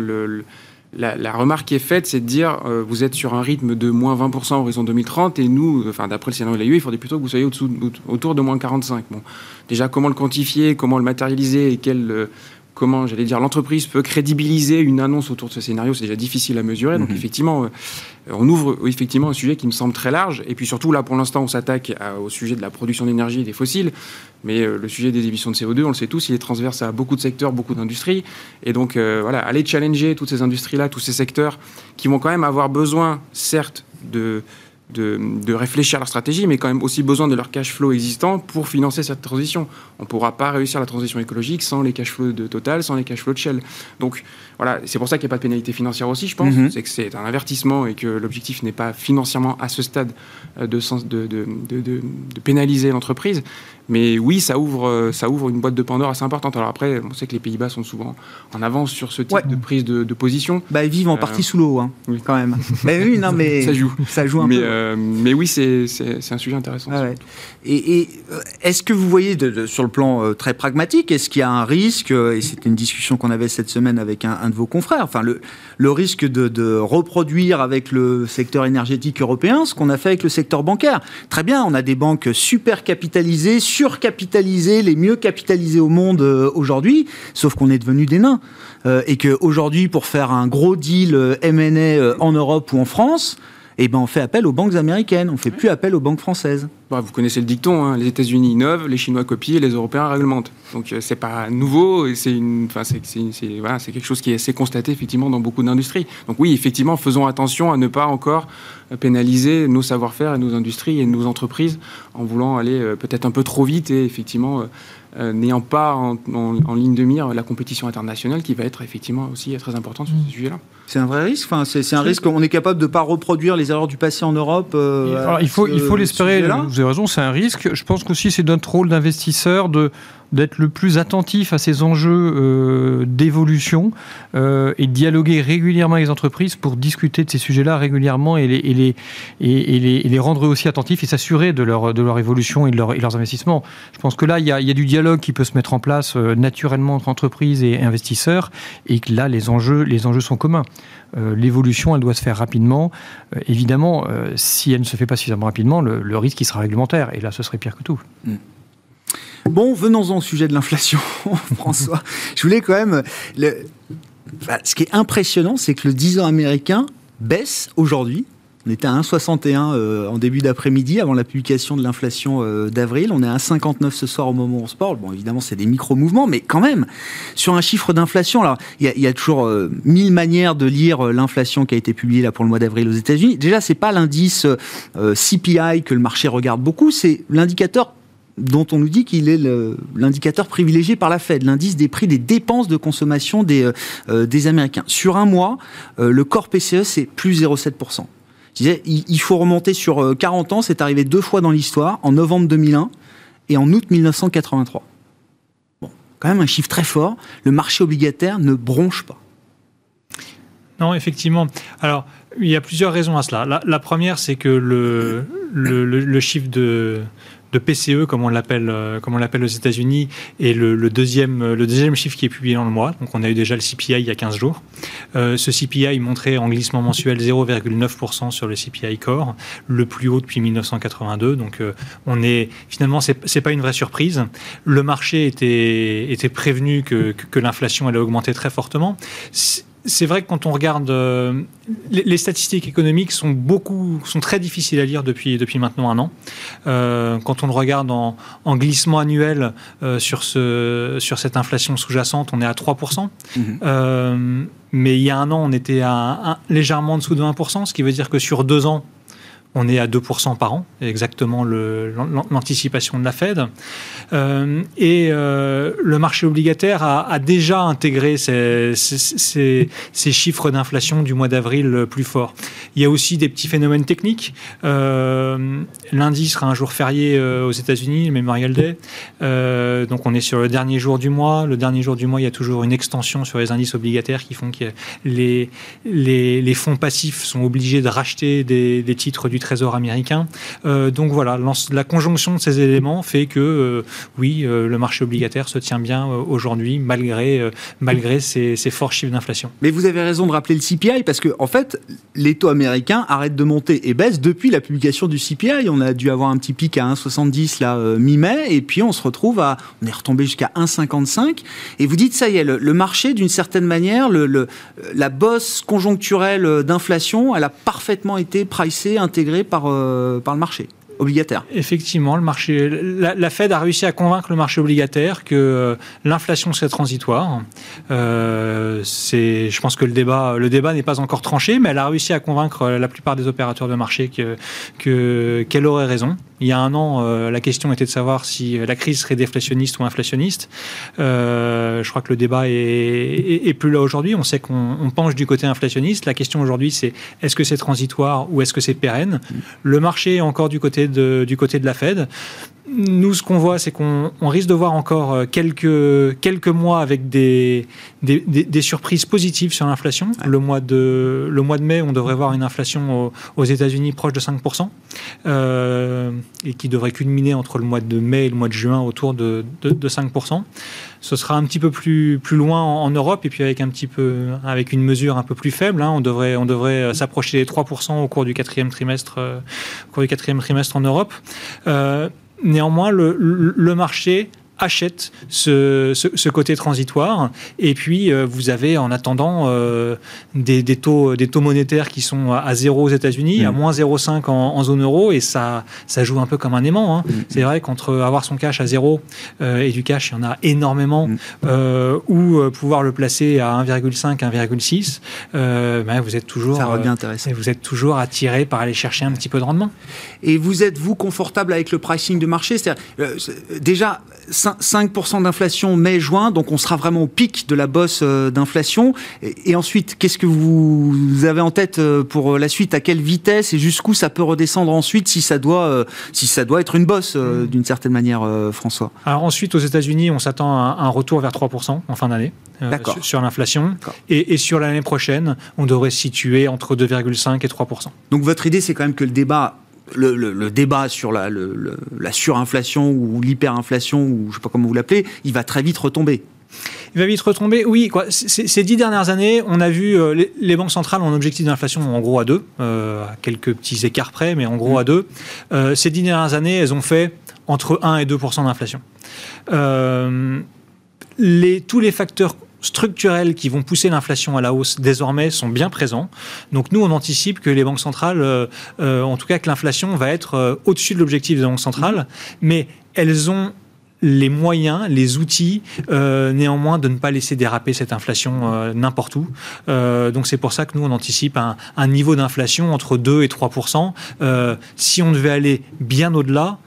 la, remarque qui est faite, c'est de dire euh, vous êtes sur un rythme de moins 20% horizon 2030 et nous, enfin, d'après le scénario de l'AIE, il faudrait plutôt que vous soyez autour de moins 45. Bon, déjà, comment le quantifier, comment le matérialiser et quel comment, j'allais dire, l'entreprise peut crédibiliser une annonce autour de ce scénario, c'est déjà difficile à mesurer. Donc, mhm. effectivement, euh, on ouvre effectivement un sujet qui me semble très large. Et puis surtout, là, pour l'instant, on s'attaque au sujet de la production d'énergie et des fossiles. Mais euh, le sujet des émissions de CO2, on le sait tous, il est transverse à beaucoup de secteurs, beaucoup d'industries. Et donc, euh, voilà, aller challenger toutes ces industries-là, tous ces secteurs qui vont quand même avoir besoin, certes, de de, réfléchir à leur stratégie, mais quand même aussi besoin de leur cash flow existant pour financer cette transition. On ne pourra pas réussir la transition écologique sans les cash flows de Total, sans les cash flows de Shell. Donc voilà, c'est pour ça qu'il n'y a pas de pénalité financière aussi, je pense. Mhm. C'est que c'est un avertissement et que l'objectif n'est pas financièrement à ce stade euh, de, de, de, de pénaliser l'entreprise, mais oui, ça ouvre, euh, ça ouvre une boîte de Pandore assez importante. Alors après, on sait que les Pays-Bas sont souvent en avance sur ce type de prise de, position. Bah, ils vivent en partie euh, sous l'eau, hein, oui. quand même. [laughs] mais oui, non, mais ça joue, ça joue un mais, peu. Euh, mais oui, c'est un sujet intéressant. Ah et, et est-ce que vous voyez, sur le plan très pragmatique, est-ce qu'il y a un risque Et c'était une discussion qu'on avait cette semaine avec un, de vos confrères. Enfin, le, le risque de, de, reproduire avec le secteur énergétique européen ce qu'on a fait avec le secteur bancaire? Très bien, on a des banques super capitalisées surcapitalisés, les mieux capitalisés au monde euh, aujourd'hui, sauf qu'on est devenu des nains. Euh, et qu'aujourd'hui, pour faire un gros deal euh, M&A en Europe ou en France, eh ben, on fait appel aux banques américaines, on ne fait plus appel aux banques françaises. Bah, vous connaissez le dicton, hein. les États-Unis innovent, les Chinois copient et les Européens réglementent. Donc ce c'est pas nouveau, c'est une, c'est, voilà, quelque chose qui est assez constaté effectivement dans beaucoup d'industries. Donc oui, effectivement, faisons attention à ne pas encore pénaliser nos savoir-faire et nos industries et nos entreprises en voulant aller euh, peut-être un peu trop vite et effectivement euh, euh, n'ayant pas en, ligne de mire la compétition internationale qui va être effectivement aussi très importante sur ce sujet-là. C'est un vrai risque. Enfin, c'est un risque. On est capable de ne pas reproduire les erreurs du passé en Europe. il faut, il faut l'espérer. Vous avez raison, c'est un risque. Je pense qu'aussi c'est notre rôle d'investisseur de d'être le plus attentif à ces enjeux euh, d'évolution euh, et de dialoguer régulièrement avec les entreprises pour discuter de ces sujets-là régulièrement et les, rendre aussi attentifs et s'assurer de leur, évolution et de, leurs investissements. Je pense que là, il y, a, du dialogue qui peut se mettre en place euh, naturellement entre entreprises et investisseurs et que là, les enjeux, sont communs. L'évolution, elle doit se faire rapidement. évidemment, si elle ne se fait pas suffisamment rapidement, le, le risque, il sera réglementaire. Et là, ce serait pire que tout. Mm. Bon, venons-en au sujet de l'inflation, [laughs] François. Je voulais quand même... Le... ce qui est impressionnant, c'est que le 10 ans américain baisse aujourd'hui. On était à 1,61 euh, en début d'après-midi avant la publication de l'inflation euh, d'avril. On est à 1,59 ce soir au moment où on se parle. Bon, évidemment, c'est des micro-mouvements, mais quand même, sur un chiffre d'inflation, alors il y, a toujours euh, mille manières de lire l'inflation qui a été publiée là pour le mois d'avril aux États-Unis. Déjà, c'est pas l'indice CPI que le marché regarde beaucoup, c'est l'indicateur dont on nous dit qu'il est l'indicateur privilégié par la Fed, l'indice des prix des dépenses de consommation des, euh, euh, des Américains. Sur un mois, euh, le corps PCE, c'est plus 0,7%. Je disais, il, faut remonter sur 40 ans, c'est arrivé deux fois dans l'histoire, en novembre 2001 et en août 1983. Bon, quand même un chiffre très fort. Le marché obligataire ne bronche pas. Non, effectivement. Alors, il y a plusieurs raisons à cela. La, première, c'est que le, le, chiffre de, de PCE, comme on l'appelle, euh, comme on l'appelle aux États-Unis, et le, deuxième, le deuxième chiffre qui est publié dans le mois. Donc, on a eu déjà le CPI il y a 15 jours. Euh, ce CPI montrait en glissement mensuel 0,9% sur le CPI Core, le plus haut depuis 1982. Donc, euh, on est finalement, c'est, c'est pas une vraie surprise. Le marché était, était prévenu que, l'inflation allait augmenter très fortement vrai que quand on regarde euh, les, statistiques économiques sont beaucoup sont très difficiles à lire depuis depuis maintenant un an. Euh, quand on le regarde en, glissement annuel euh, sur ce sur cette inflation sous-jacente, on est à 3 mhm. mais il y a un an, on était à légèrement en dessous de 1% ce qui veut dire que sur deux ans, on est à 2% par an, exactement l'anticipation de la Fed. Euh, et euh, le marché obligataire a, déjà intégré ces, chiffres d'inflation du mois d'avril plus forts. Il y a aussi des petits phénomènes techniques. Euh, lundi sera un jour férié aux États-Unis, le Memorial Day. donc on est sur le dernier jour du mois. Le dernier jour du mois, il y a toujours une extension sur les indices obligataires qui font que les, les, fonds passifs sont obligés de racheter des, des titres du Trésor américain. Euh, donc voilà, la conjonction de ces éléments fait que euh, oui, euh, le marché obligataire se tient bien aujourd'hui malgré, malgré ces, forts chiffres d'inflation. Mais vous avez raison de rappeler le CPI parce que en fait, les taux américains arrêtent de monter et baissent depuis la publication du CPI. On a dû avoir un petit pic à 1,70 là mi-mai et puis on se retrouve à, on est retombé jusqu'à 1,55 et vous dites ça y est, le, marché d'une certaine manière, la bosse conjoncturelle d'inflation, elle a parfaitement été pricée, intégrée par, euh, par le marché. Obligataire. Effectivement, le marché, la, Fed a réussi à convaincre le marché obligataire que euh, l'inflation serait transitoire. Euh, c'est, je pense que le débat, le débat n'est pas encore tranché, mais elle a réussi à convaincre euh, la plupart des opérateurs de marché que, que qu'elle aurait raison. Il y a un an, euh, la question était de savoir si la crise serait déflationniste ou inflationniste. Euh, je crois que le débat est, est, plus là aujourd'hui. On sait qu'on penche du côté inflationniste. La question aujourd'hui, c'est est-ce que c'est transitoire ou est-ce que c'est pérenne? Le marché est encore du côté de, du côté de la Fed. Nous, ce qu'on voit, c'est qu'on risque de voir encore euh, quelques, quelques mois avec des, des, des, surprises positives sur l'inflation. Le, mois de, le mois de mai, on devrait voir une inflation aux, États-Unis proche de 5%, euh, et qui devrait culminer entre le mois de mai et le mois de juin autour de, de, 5%. Ce sera un petit peu plus, plus loin en, Europe, et puis avec, un petit peu, avec une mesure un peu plus faible. Hein, on devrait, on devrait euh, s'approcher des 3% au cours du quatrième trimestre, au cours du quatrième trimestre en Europe. Euh, Néanmoins, le, marché achète ce, ce, côté transitoire. Et puis, euh, vous avez en attendant euh, des, des, taux, des taux monétaires qui sont à zéro aux États-Unis, à mm. moins 0,5 en, zone euro, et ça, ça joue un peu comme un aimant. Hein. Mm. C'est vrai qu'entre avoir son cash à zéro euh, et du cash, il y en a énormément, mm. ou pouvoir le placer à 1,5, 1,6, ben, vous êtes toujours, ça intéressant. vous êtes toujours attiré par aller chercher un petit peu de rendement. Et vous êtes vous confortable avec le pricing de marché? C'est-à-dire déjà 5% d'inflation mai-juin, donc on sera vraiment au pic de la bosse euh, d'inflation. Et, ensuite, qu'est-ce que vous avez en tête euh, pour la suite? À quelle vitesse et jusqu'où ça peut redescendre ensuite si ça doit, euh, si ça doit être une bosse hmm. d'une certaine manière, François? Alors ensuite, aux États-Unis, on s'attend à un retour vers 3% en fin d'année sur, sur l'inflation. Et, et, sur l'année prochaine, on devrait se situer entre 2,5 et 3%. Donc votre idée, c'est quand même que le débat le, débat sur la, la surinflation ou l'hyperinflation, ou je ne sais pas comment vous l'appelez, il va très vite retomber. Il va vite retomber. Oui, quoi. Ces dix dernières années, on a vu euh, les, banques centrales ont un objectif d'inflation en gros à deux, euh, à quelques petits écarts près, mais en gros à deux. Euh, ces dix dernières années, elles ont fait entre 1 et 2% d'inflation. les, tous les facteurs structurels qui vont pousser l'inflation à la hausse désormais sont bien présents. Donc nous, on anticipe que les banques centrales, euh, euh, en tout cas que l'inflation va être euh, au-dessus de l'objectif des banques centrales, mais elles ont les moyens, les outils, néanmoins, de ne pas laisser déraper cette inflation n'importe où. donc c'est pour ça que nous, on anticipe un, un niveau d'inflation entre 2 et 3% Si on devait aller bien au-delà,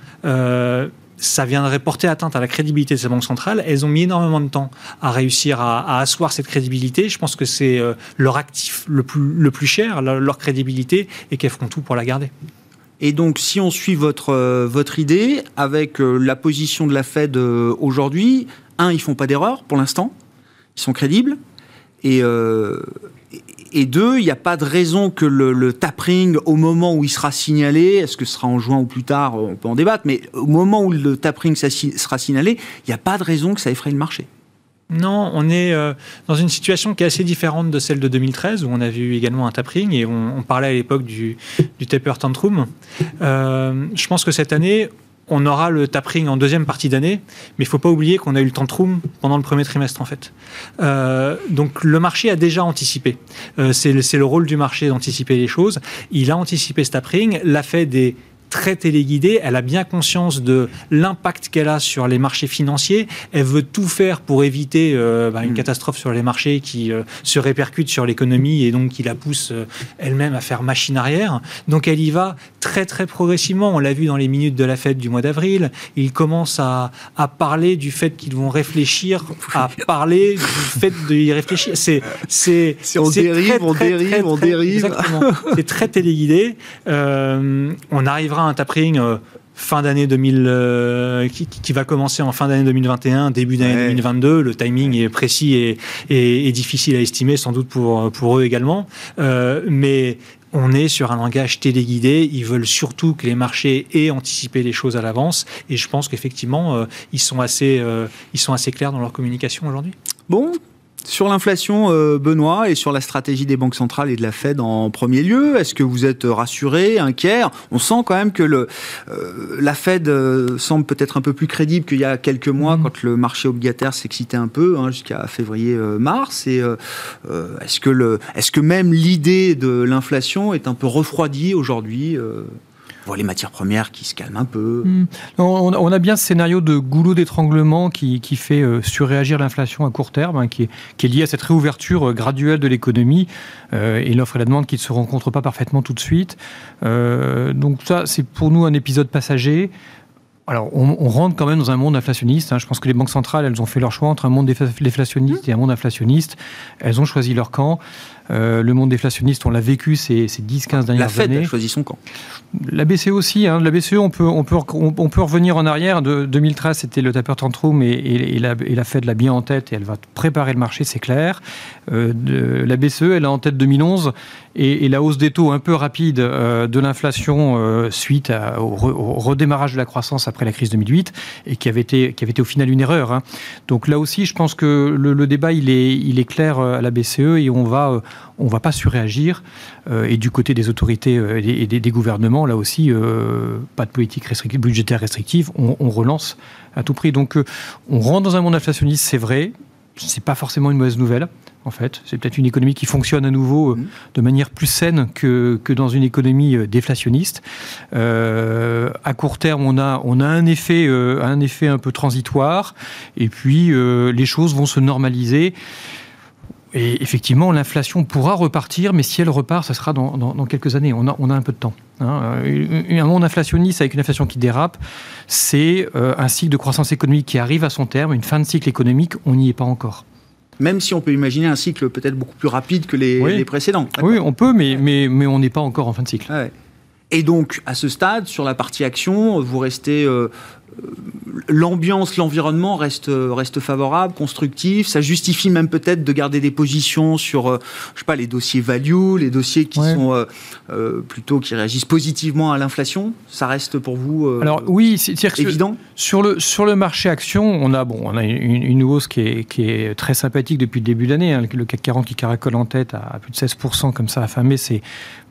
ça viendrait porter atteinte à la crédibilité de ces banques centrales. Elles ont mis énormément de temps à réussir à, asseoir cette crédibilité. Je pense que c'est euh, leur actif le plus, cher, leur, crédibilité, et qu'elles feront tout pour la garder. Et donc, si on suit votre, euh, votre idée, avec euh, la position de la Fed aujourd'hui, un, ils font pas d'erreur pour l'instant, ils sont crédibles, et, et deux, il n'y a pas de raison que le, tapering, au moment où il sera signalé, est-ce que ce sera en juin ou plus tard, on peut en débattre, mais au moment où le tapering sera signalé, il n'y a pas de raison que ça effraie le marché. Non, on est euh, dans une situation qui est assez différente de celle de 2013, où on a vu également un tapering, et on, parlait à l'époque du, du taper tantrum. Euh, je pense que cette année, on aura le tapering en deuxième partie d'année, mais il ne faut pas oublier qu'on a eu le tantrum pendant le premier trimestre en fait. Euh, donc le marché a déjà anticipé. Euh, c'est le, rôle du marché d'anticiper les choses. Il a anticipé ce tapering, l'a fait des très téléguidée, elle a bien conscience de l'impact qu'elle a sur les marchés financiers, elle veut tout faire pour éviter euh, bah, une mm. catastrophe sur les marchés qui euh, se répercute sur l'économie et donc qui la pousse euh, elle-même à faire machine arrière. Donc elle y va très très progressivement, on l'a vu dans les minutes de la fête du mois d'avril, ils commencent à, à, parler du fait qu'ils vont réfléchir, à parler du fait d'y réfléchir. C'est c'est on dérive, on dérive, on dérive. Exactement. C'est très téléguidé. on arrivera un tapering euh, fin d'année 2000 euh, qui, va commencer en fin d'année 2021, début d'année 2022. Le timing est précis et, et, difficile à estimer, sans doute pour, pour eux également. Euh, mais on est sur un langage téléguidé. Ils veulent surtout que les marchés aient anticipé les choses à l'avance. Et je pense qu'effectivement, ils, sont assez, ils sont assez clairs dans leur communication aujourd'hui. Bon, sur l'inflation, euh, Benoît, et sur la stratégie des banques centrales et de la Fed en premier lieu, est-ce que vous êtes rassuré, inquiet? On sent quand même que le, euh, la Fed euh, semble peut-être un peu plus crédible qu'il y a quelques mois mmh. quand le marché obligataire s'excitait un peu, hein, jusqu'à février-mars. et est-ce que, le, même l'idée de l'inflation est un peu refroidie aujourd'hui les matières premières qui se calment un peu. Hmm. On, a bien ce scénario de goulot d'étranglement qui, fait euh, surréagir l'inflation à court terme, hein, qui, est, lié à cette réouverture euh, graduelle de l'économie et l'offre et la demande qui ne se rencontrent pas parfaitement tout de suite. donc ça, c'est pour nous un épisode passager. Alors, on, rentre quand même dans un monde inflationniste. Hein. Je pense que les banques centrales, elles ont fait leur choix entre un monde déflationniste et un monde inflationniste. Elles ont choisi leur camp. Euh, le monde déflationniste, on l'a vécu ces, 10-15 dernières années. La Fed a choisi son camp. La BCE aussi. Hein. La BCE, on peut, on, peut, on peut revenir en arrière. De 2013, c'était le taper tantrum et, et, la, et la Fed l'a bien en tête et elle va préparer le marché, c'est clair. Euh, de, la BCE, elle a en tête 2011 et, la hausse des taux un peu rapide euh, de l'inflation suite au, redémarrage de la croissance après la crise 2008 et qui avait été, qui avait été au final une erreur. Hein. Donc là aussi, je pense que le, débat, il est, il est clair à la BCE et on va, on va pas surréagir. et du côté des autorités et des, gouvernements, là aussi, pas de politique budgétaire restrictive, on, on, relance à tout prix. Donc on rentre dans un monde inflationniste, c'est vrai, c'est pas forcément une mauvaise nouvelle en fait. C'est peut-être une économie qui fonctionne à nouveau euh, mmh. de manière plus saine que, que dans une économie euh, déflationniste. Euh, à court terme, on a, on a un, effet, un effet un peu transitoire, et puis les choses vont se normaliser. Et effectivement, l'inflation pourra repartir, mais si elle repart, ça sera dans, dans, quelques années. On a, on a, un peu de temps. Hein. Un monde inflationniste avec une inflation qui dérape, c'est un cycle de croissance économique qui arrive à son terme, une fin de cycle économique, on n'y est pas encore même si on peut imaginer un cycle peut-être beaucoup plus rapide que les, précédents. Oui, on peut, mais, mais, mais on n'est pas encore en fin de cycle. Et donc, à ce stade, sur la partie action, vous restez euh, l'ambiance, l'environnement reste, reste favorable, constructif. Ça justifie même peut-être de garder des positions sur, euh, je sais pas, les dossiers value, les dossiers qui sont euh, euh, plutôt qui réagissent positivement à l'inflation. Ça reste pour vous Alors oui, c'est évident. Sur le sur le marché action, on a bon, on a une, hausse qui est, qui est très sympathique depuis le début de l'année. Hein. Le CAC 40 qui caracole en tête à plus de 16% comme ça à fin mai, c'est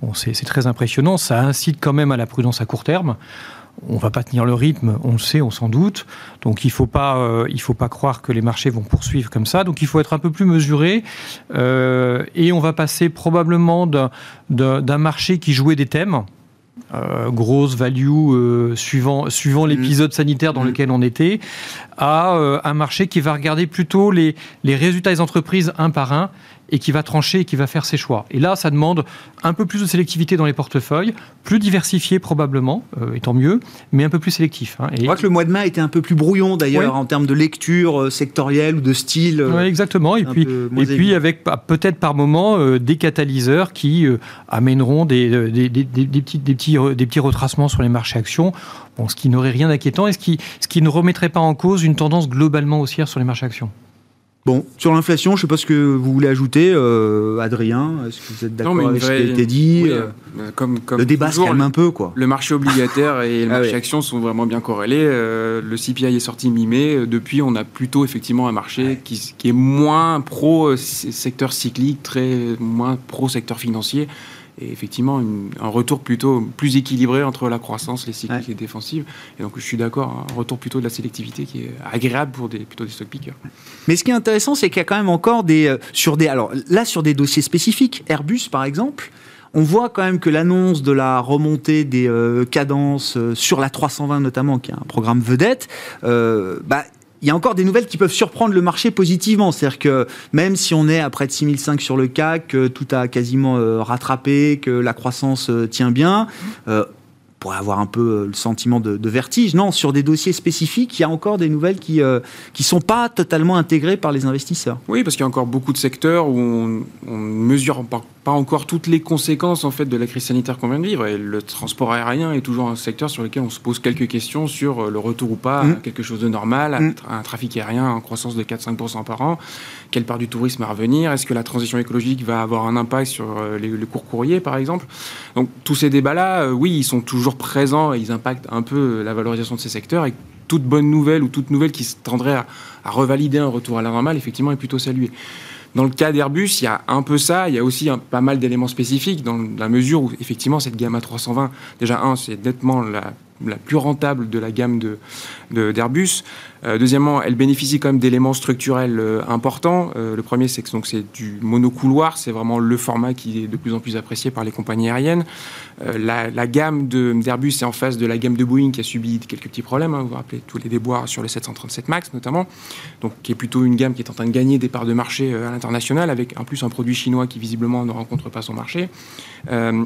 bon, c'est très impressionnant. Ça incite quand même à la prudence à court terme on va pas tenir le rythme, on le sait, on s'en doute. Donc il faut pas, euh, il faut pas croire que les marchés vont poursuivre comme ça. Donc il faut être un peu plus mesuré euh, et on va passer probablement d'un marché qui jouait des thèmes. Euh, grosse value suivant, suivant mmh. l'épisode sanitaire dans mmh. lequel on était, à un marché qui va regarder plutôt les, les résultats des entreprises un par un et qui va trancher et qui va faire ses choix. Et là, ça demande un peu plus de sélectivité dans les portefeuilles, plus diversifié probablement, euh, étant mieux, mais un peu plus sélectif. Hein. Et... On voit que le mois de mai était un peu plus brouillon d'ailleurs en termes de lecture euh, sectorielle ou de style. Euh, oui, exactement. Et puis, et puis avec peut-être par moment des catalyseurs qui amèneront des, des, des, des, petits, des, petits, des petits retracements sur les marchés actions. Bon, ce qui n'aurait rien d'inquiétant et ce qui, ce qui ne remettrait pas en cause une tendance globalement haussière sur les marchés actions. Bon, sur l'inflation, je ne sais pas ce que vous voulez ajouter, euh, Adrien. Est-ce que vous êtes d'accord avec ce qui a été dit euh, euh, comme, comme, Le débat se calme un peu, quoi. Le marché obligataire et le [laughs] ah marché action sont vraiment bien corrélés. le CPI est sorti mi-mai. Depuis, on a plutôt effectivement un marché qui, qui, est moins pro secteur cyclique, très moins pro secteur financier et effectivement un retour plutôt plus équilibré entre la croissance, les cycles et défensives. Et donc je suis d'accord, un retour plutôt de la sélectivité qui est agréable pour des, plutôt des stock pickers. Mais ce qui est intéressant, c'est qu'il y a quand même encore des, euh, sur des, alors là sur des dossiers spécifiques, Airbus par exemple, on voit quand même que l'annonce de la remontée des euh, cadences euh, sur la 320 notamment, qui est un programme vedette, bah, il y a encore des nouvelles qui peuvent surprendre le marché positivement. C'est-à-dire que même si on est à près de 6005 sur le CAC, que tout a quasiment euh, rattrapé, que la croissance euh, tient bien, euh, pourrait avoir un peu euh, le sentiment de, vertige. Non, sur des dossiers spécifiques, il y a encore des nouvelles qui ne euh, sont pas totalement intégrées par les investisseurs. Oui, parce qu'il y a encore beaucoup de secteurs où on ne mesure pas, encore toutes les conséquences en fait de la crise sanitaire qu'on vient de vivre. Et le transport aérien est toujours un secteur sur lequel on se pose quelques questions sur euh, le retour ou pas à mmh. quelque chose de normal, à mmh. un trafic aérien en croissance de 4-5% par an. Quelle part du tourisme à revenir? Est-ce que la transition écologique va avoir un impact sur les, les cours courriers, par exemple? Donc tous ces débats-là, oui, ils sont toujours présents et ils impactent un peu la valorisation de ces secteurs. Et toute bonne nouvelle ou toute nouvelle qui tendrait à, revalider un retour à la normale, effectivement, est plutôt saluée. Dans le cas d'Airbus, il y a un peu ça. Il y a aussi pas mal d'éléments spécifiques dans la mesure où, effectivement, cette gamme A320, déjà, un, c'est nettement la, plus rentable de la gamme d'Airbus. De, deuxièmement, elle bénéficie quand même d'éléments structurels importants. le premier, c'est que c'est du monocouloir, c'est vraiment le format qui est de plus en plus apprécié par les compagnies aériennes. La, la, gamme d'Airbus est en face de la gamme de Boeing qui a subi quelques petits problèmes. Hein. vous vous rappelez tous les déboires sur le 737 MAX notamment, donc qui est plutôt une gamme qui est en train de gagner des parts de marché à l'international, avec en plus un produit chinois qui visiblement ne rencontre pas son marché.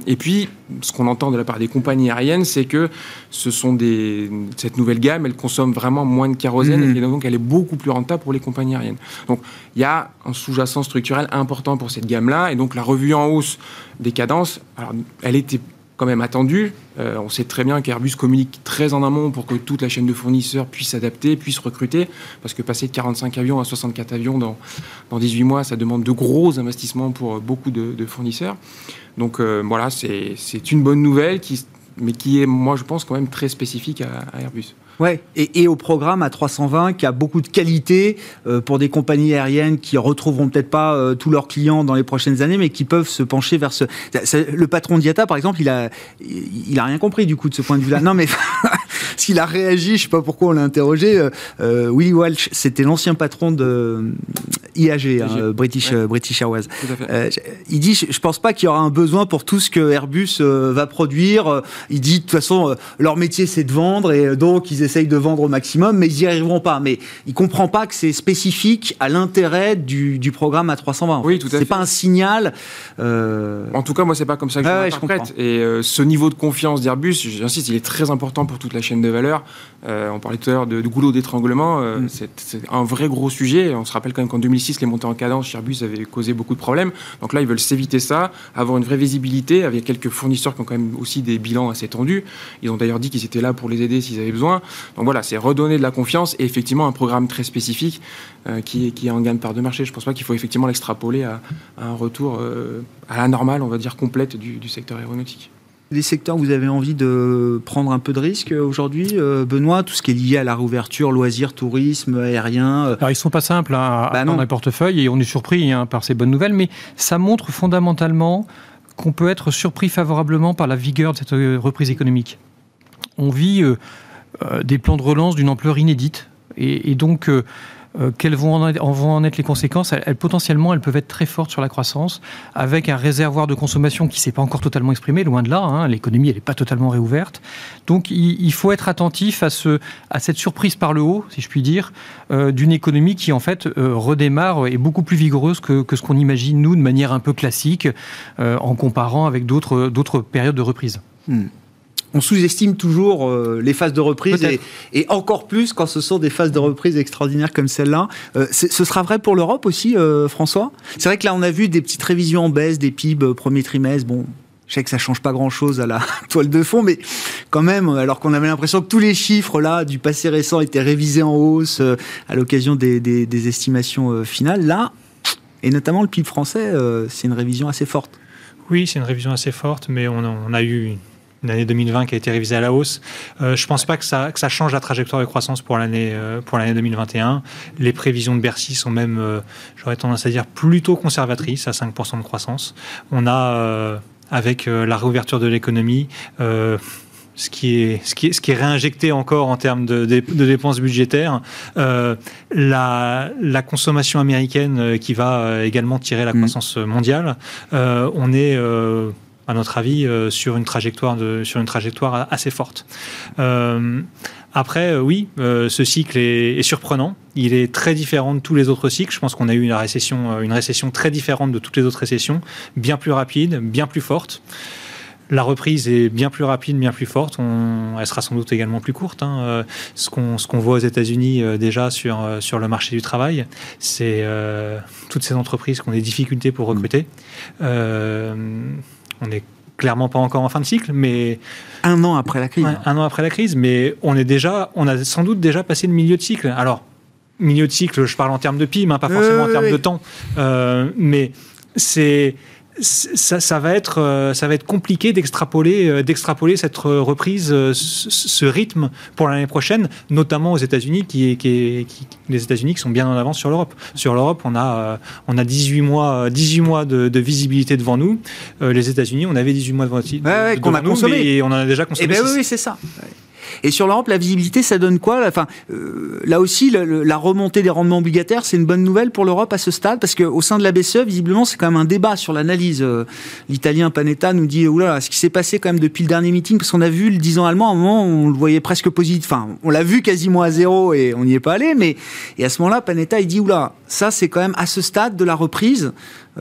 et puis, ce qu'on entend de la part des compagnies aériennes, c'est que ce sont des, cette nouvelle gamme, elle consomme vraiment moins de kérosène mmh. et donc elle est beaucoup plus rentable pour les compagnies aériennes. Donc il y a un sous-jacent structurel important pour cette gamme-là et donc la revue en hausse des cadences, alors, elle était quand même attendue. Euh, on sait très bien qu'Airbus communique très en amont pour que toute la chaîne de fournisseurs puisse s'adapter, puisse recruter, parce que passer de 45 avions à 64 avions dans, dans 18 mois, ça demande de gros investissements pour beaucoup de, fournisseurs. Donc euh, voilà, c'est une bonne nouvelle qui mais qui est, moi, je pense, quand même très spécifique à, Airbus. Ouais, et, au programme à 320 qui a beaucoup de qualité euh, pour des compagnies aériennes qui retrouveront peut-être pas euh, tous leurs clients dans les prochaines années, mais qui peuvent se pencher vers ce. Le patron d'IATA, par exemple, il a, il a rien compris du coup de ce point de vue-là. non, mais [laughs] s'il a réagi, je sais pas pourquoi on l'a interrogé. Euh, euh Willy Walsh, c'était l'ancien patron de IAG, hein, British, British Airways. il dit, je, je pense pas qu'il y aura un besoin pour tout ce que Airbus va produire il dit de toute façon, euh, leur métier c'est de vendre et euh, donc ils essayent de vendre au maximum, mais ils n'y arriveront pas. Mais il comprend pas que c'est spécifique à l'intérêt du, programme à 320. Oui, tout à fait. C'est pas un signal. Euh, en tout cas, moi, c'est pas comme ça que je l'interprète. Et ce niveau de confiance d'Airbus, j'insiste, il est très important pour toute la chaîne de valeur. on parlait tout à l'heure de, goulot d'étranglement. Mm. C'est un vrai gros sujet. On se rappelle quand même qu'en 2006, les montées en cadence chez Airbus avaient causé beaucoup de problèmes. Donc là, ils veulent s'éviter ça, avoir une vraie visibilité avec quelques fournisseurs qui ont quand même aussi des bilans assez tendus. Ils ont d'ailleurs dit qu'ils étaient là pour les aider s'ils avaient besoin. Donc voilà, c'est redonner de la confiance et effectivement un programme très spécifique euh, qui, est, qui est en gain de part de marché. Je ne pense pas qu'il faut effectivement l'extrapoler à, un retour euh, à la normale, on va dire, complète du, secteur aéronautique les secteurs où vous avez envie de prendre un peu de risque aujourd'hui, euh, Benoît, tout ce qui est lié à la réouverture, loisirs, tourisme, aérien Alors, ils ne sont pas simples hein, à, bah dans les portefeuilles et on est surpris hein, par ces bonnes nouvelles, mais ça montre fondamentalement qu'on peut être surpris favorablement par la vigueur de cette euh, reprise économique. On vit euh, euh, des plans de relance d'une ampleur inédite et, donc euh, quelles vont en, vont en être les conséquences? Elles, potentiellement, elles peuvent être très fortes sur la croissance, avec un réservoir de consommation qui ne s'est pas encore totalement exprimé, loin de là. Hein. L'économie, elle n'est pas totalement réouverte. Donc, il, faut être attentif à, ce, à cette surprise par le haut, si je puis dire, euh, d'une économie qui, en fait, euh, redémarre et beaucoup plus vigoureuse que, que ce qu'on imagine, nous, de manière un peu classique, en comparant avec d'autres périodes de reprise. Hmm on sous-estime toujours euh, les phases de reprise et, encore plus quand ce sont des phases de reprise extraordinaires comme celle-là. Euh, ce sera vrai pour l'Europe aussi, euh, François? C'est vrai que là, on a vu des petites révisions en baisse des PIB premier trimestre. Bon, je sais que ça change pas grand-chose à la [laughs] toile de fond, mais quand même, alors qu'on avait l'impression que tous les chiffres là du passé récent étaient révisés en hausse à l'occasion des, estimations finales, là, et notamment le PIB français, c'est une révision assez forte. Oui, c'est une révision assez forte, mais on on a eu une année 2020 qui a été révisée à la hausse. Euh, je ne pense pas que ça, que ça change la trajectoire de croissance pour l'année euh, pour l'année 2021. Les prévisions de Bercy sont même, euh, j'aurais tendance à dire, plutôt conservatrices, à 5% de croissance. On a, avec la réouverture de l'économie, ce qui, est, ce, qui est, ce qui est réinjecté encore en termes de, de, dépenses budgétaires, la, la, consommation américaine qui va également tirer la mmh. croissance mondiale. on est à notre avis, euh, sur, une trajectoire de, sur une trajectoire assez forte. Euh, après, euh, oui, ce cycle est, surprenant. Il est très différent de tous les autres cycles. Je pense qu'on a eu une récession, une récession très différente de toutes les autres récessions, bien plus rapide, bien plus forte. La reprise est bien plus rapide, bien plus forte. On, elle sera sans doute également plus courte. Hein. Ce qu'on voit aux États-Unis déjà sur le marché du travail, c'est toutes ces entreprises qui ont des difficultés pour recruter. On n'est clairement pas encore en fin de cycle, mais un an après la crise. un an après la crise, mais on est déjà, on a sans doute déjà passé le milieu de cycle. Alors milieu de cycle, je parle en termes de PIB, hein, pas forcément en termes de temps, euh, mais c'est ça, va être, euh, ça va être compliqué d'extrapoler, euh, d'extrapoler cette reprise, euh, ce, rythme pour l'année prochaine, notamment aux États-Unis, qui, qui, les États-Unis qui sont bien en avance sur l'Europe. Sur l'Europe, on a, on a 18 mois, 18 mois de, visibilité devant nous. les États-Unis, on avait 18 mois devant, ouais, qu'on a consommé. et on en a déjà consommé. Eh ben oui, c'est ça. Et sur l'Europe, la visibilité, ça donne quoi Enfin, euh, là aussi, la remontée des rendements obligataires, c'est une bonne nouvelle pour l'Europe à ce stade, parce qu'au sein de la BCE, visiblement, c'est quand même un débat sur l'analyse. Euh, L'Italien Panetta nous dit, oula, ce qui s'est passé quand même depuis le dernier meeting, parce qu'on a vu le 10 ans allemand, à un moment, on le voyait presque positif. Enfin, on l'a vu quasiment à zéro et on n'y est pas allé, mais et à ce moment-là, Panetta, il dit, oula, ça, c'est quand même à ce stade de la reprise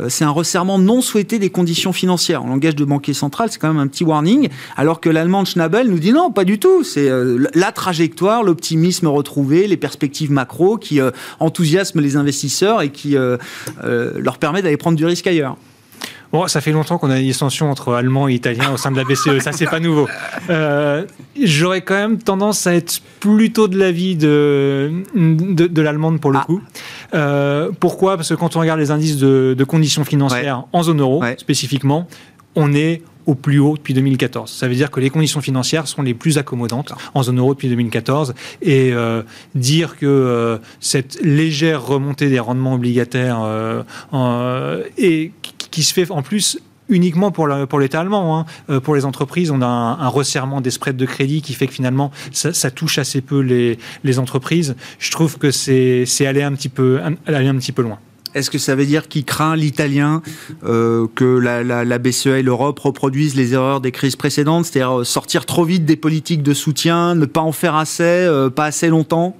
c'est un resserrement non souhaité des conditions financières. En langage de banquier central, c'est quand même un petit warning, alors que l'allemand Schnabel nous dit non, pas du tout. C'est euh, la trajectoire, l'optimisme retrouvé, les perspectives macro qui euh, enthousiasment les investisseurs et qui leur permet d'aller prendre du risque ailleurs. Bon, ça fait longtemps qu'on a une extension entre allemand et italien au sein de la BCE, ça c'est pas nouveau. Euh, J'aurais quand même tendance à être plutôt de l'avis de, de, de l'allemande pour le ah. coup. Euh, pourquoi? Parce que quand on regarde les indices de, de conditions financières en zone euro spécifiquement, on est au plus haut depuis 2014. Ça veut dire que les conditions financières sont les plus accommodantes en zone euro depuis 2014. Et euh, dire que euh, cette légère remontée des rendements obligataires euh, et qui se fait en plus uniquement pour, l'État allemand. Hein. Euh, pour les entreprises, on a un, resserrement des spreads de crédit qui fait que finalement, ça, touche assez peu les, entreprises. Je trouve que c'est aller, un petit peu, aller un petit peu loin. Est-ce que ça veut dire qu'il craint l'italien euh, que la, BCE et l'Europe reproduisent les erreurs des crises précédentes, c'est-à-dire sortir trop vite des politiques de soutien, ne pas en faire assez, euh, pas assez longtemps?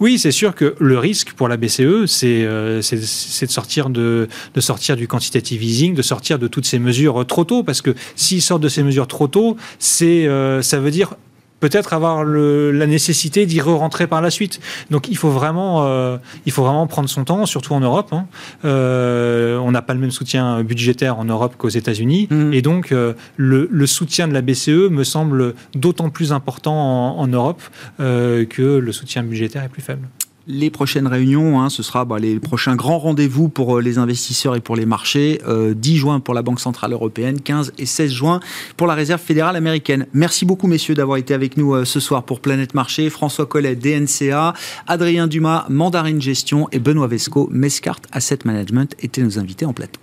Oui, c'est sûr que le risque pour la BCE, euh, c'est de, sortir de, sortir du quantitative easing, de sortir de toutes ces mesures trop tôt, parce que s'ils sortent de ces mesures trop tôt, euh, ça veut dire peut-être avoir la nécessité d'y re-rentrer par la suite. Donc il faut vraiment, euh, il faut vraiment prendre son temps, surtout en Europe. Hein. Euh, on n'a pas le même soutien budgétaire en Europe qu'aux États-Unis, mmh. et donc euh, le, soutien de la BCE me semble d'autant plus important en Europe que le soutien budgétaire est plus faible les prochaines réunions, hein, ce sera bah, les prochains grands rendez-vous pour euh, les investisseurs et pour les marchés. 10 euh, juin pour la Banque Centrale Européenne, 15 et 16 juin pour la Réserve Fédérale Américaine. Merci beaucoup messieurs d'avoir été avec nous euh, ce soir pour Planète Marché. François Collet, DNCA, Adrien Dumas, Mandarine Gestion et Benoît Vesco, Mescart Asset Management étaient nos invités en plateau.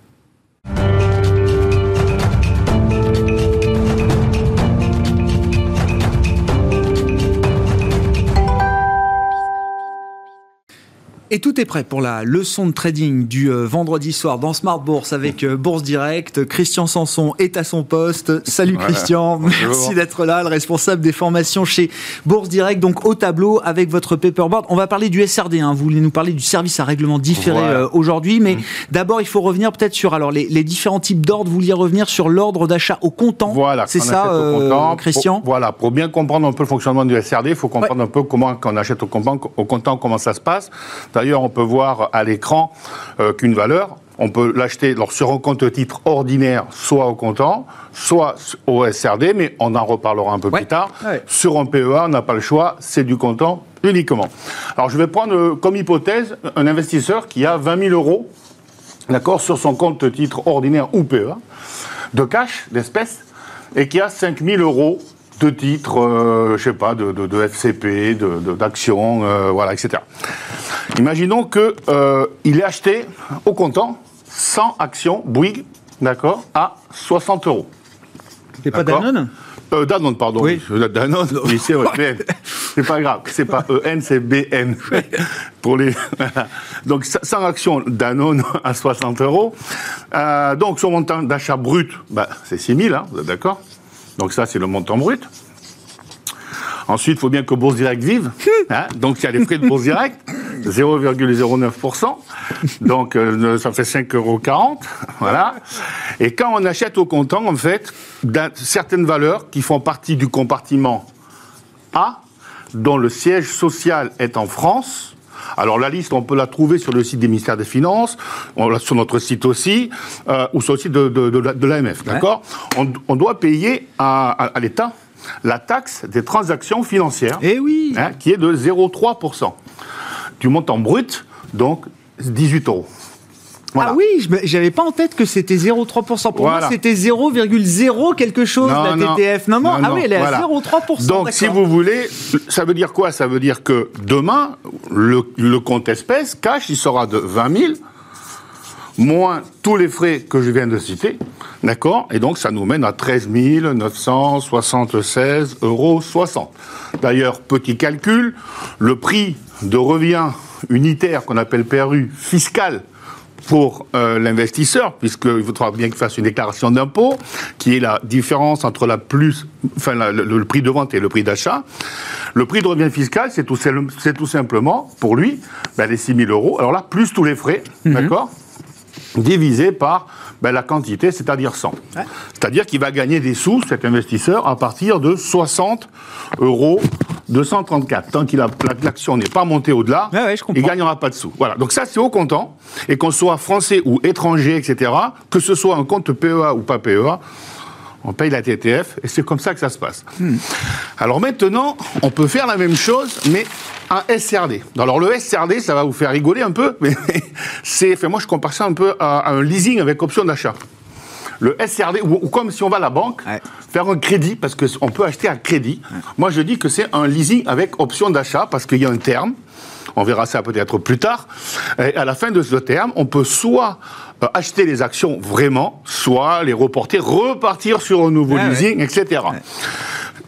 Et tout est prêt pour la leçon de trading du euh, vendredi soir dans Smart Bourse avec euh, Bourse Direct. Christian Sanson est à son poste. Salut Christian, merci d'être là, le responsable des formations chez Bourse Direct, donc au tableau avec votre paperboard. On va parler du SRD, hein. vous voulez nous parler du service à règlement différé euh, aujourd'hui, mais mm. d'abord il faut revenir peut-être sur alors les, différents types d'ordres. Vous vouliez revenir sur l'ordre d'achat au comptant. Voilà, c'est ça, Christian? voilà, pour bien comprendre un peu le fonctionnement du SRD, il faut comprendre un peu comment quand on achète au comptant, au comptant comment ça se passe. D'ailleurs, on peut voir à l'écran euh, qu'une valeur, on peut l'acheter sur un compte titre ordinaire, soit au comptant, soit au SRD, mais on en reparlera un peu plus tard. Sur un PEA, on n'a pas le choix, c'est du comptant uniquement. Alors je vais prendre euh, comme hypothèse un investisseur qui a 20 000 euros, d'accord, sur son compte titre ordinaire ou PEA, de cash, d'espèces, et qui a 5 000 euros de titres, euh, je sais pas, de, de, de FCP, d'actions, euh, voilà, etc. Imaginons qu'il euh, est acheté au comptant 100 actions Bouygues, d'accord, à 60 euros. C'est pas Danone euh, Danone, pardon. Oui. Danone, oui, c'est vrai. c'est pas grave. C'est pas EN, c'est BN. [laughs] Pour les... [laughs] donc, 100 actions Danone à 60 euros. Euh, donc, son montant d'achat brut, bah, c'est 6 000, hein, vous êtes d'accord? Donc ça, c'est le montant brut. Ensuite, il faut bien que Bourse Direct vive. Hein. donc, il y a les frais de Bourse Direct, [laughs] 0,09%. Donc, euh, ça fait 5,40 euros. [laughs] Voilà. Et quand on achète au comptant, en fait, certaines valeurs qui font partie du compartiment A, dont le siège social est en France, alors la liste, on peut la trouver sur le site des ministères des Finances, on sur notre site aussi, euh, ou sur le site de, l'AMF, d'accord? On, doit payer à, l'État la taxe des transactions financières, eh oui. Hein, qui est de 0,3% du montant brut, donc 18 euros. Ah oui, j'avais pas en tête que c'était 0,3%. Pour moi, c'était 0,0 quelque chose, la TTF. Non, non, ah oui, elle est à 0,3%. Donc, si vous voulez, ça veut dire quoi? Ça veut dire que demain, le, compte espèce, cash, il sera de 20 000 moins tous les frais que je viens de citer, d'accord Et donc ça nous mène à 13 976,60 euros. D'ailleurs, petit calcul, le prix de revient unitaire qu'on appelle PRU fiscal pour euh, l'investisseur, puisqu'il faudra bien qu'il fasse une déclaration d'impôt, qui est la différence entre la plus, enfin, le, prix de vente et le prix d'achat. Le prix de revient fiscal, c'est tout, tout, simplement, pour lui, ben, les 6 000 euros. Alors là, plus tous les frais, mhm. d'accord divisé par ben, la quantité, c'est-à-dire 100. C'est-à-dire qu'il va gagner des sous, cet investisseur, à partir de 60 euros 234. Tant que l'action n'est pas montée au-delà, il ne gagnera pas de sous. Voilà. Donc ça, c'est au comptant. Et qu'on soit français ou étranger, etc., que ce soit un compte PEA ou pas PEA, on paye la TTF et c'est comme ça que ça se passe. Hmm. Alors maintenant, on peut faire la même chose, mais un SRD. Alors le SRD, ça va vous faire rigoler un peu, [laughs] mais c'est, enfin, moi je compare ça un peu à, un leasing avec option d'achat. Le SRD, ou, comme si on va à la banque, faire un crédit, parce qu'on peut acheter à crédit. Moi je dis que c'est un leasing avec option d'achat, parce qu'il y a un terme. On verra ça peut-être plus tard. Et à la fin de ce terme, on peut soit euh, acheter les actions vraiment, soit les reporter, repartir sur un nouveau leasing, etc.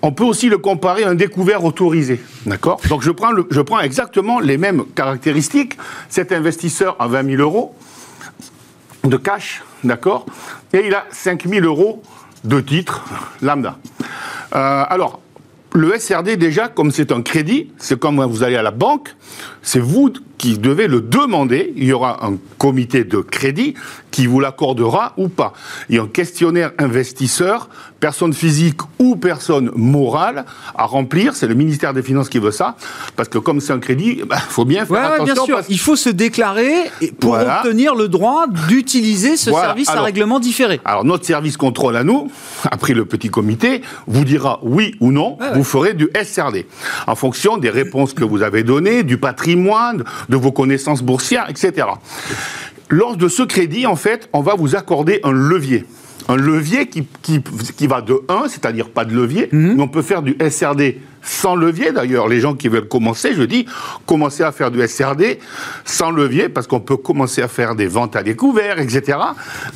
On peut aussi le comparer à un découvert autorisé. D'accord? Donc je prends, je prends exactement les mêmes caractéristiques. Cet investisseur a 20 000 euros de cash, d'accord? Et il a 5 000 euros de titres lambda. Euh, alors, le SRD, déjà, comme c'est un crédit, c'est comme vous allez à la banque, c'est vous qui devez le demander. Il y aura un comité de crédit qui vous l'accordera ou pas. Il y a un questionnaire investisseur, personne physique ou personne morale, à remplir. C'est le ministère des Finances qui veut ça. Parce que comme c'est un crédit, il bah, faut bien faire attention. bien sûr. Il faut se déclarer pour obtenir le droit d'utiliser ce service à règlement différé. Alors notre service contrôle à nous, après le petit comité, vous dira oui ou non, vous ferez du SRD. En fonction des réponses que vous avez données, du patrimoine, de vos connaissances boursières, etc. Lors de ce crédit, en fait, on va vous accorder un levier. Un levier qui, qui, va de 1, c'est-à-dire pas de levier, mhm. mais on peut faire du SRD sans levier. D'ailleurs, les gens qui veulent commencer, je dis, commencez à faire du SRD sans levier, parce qu'on peut commencer à faire des ventes à découvert, etc.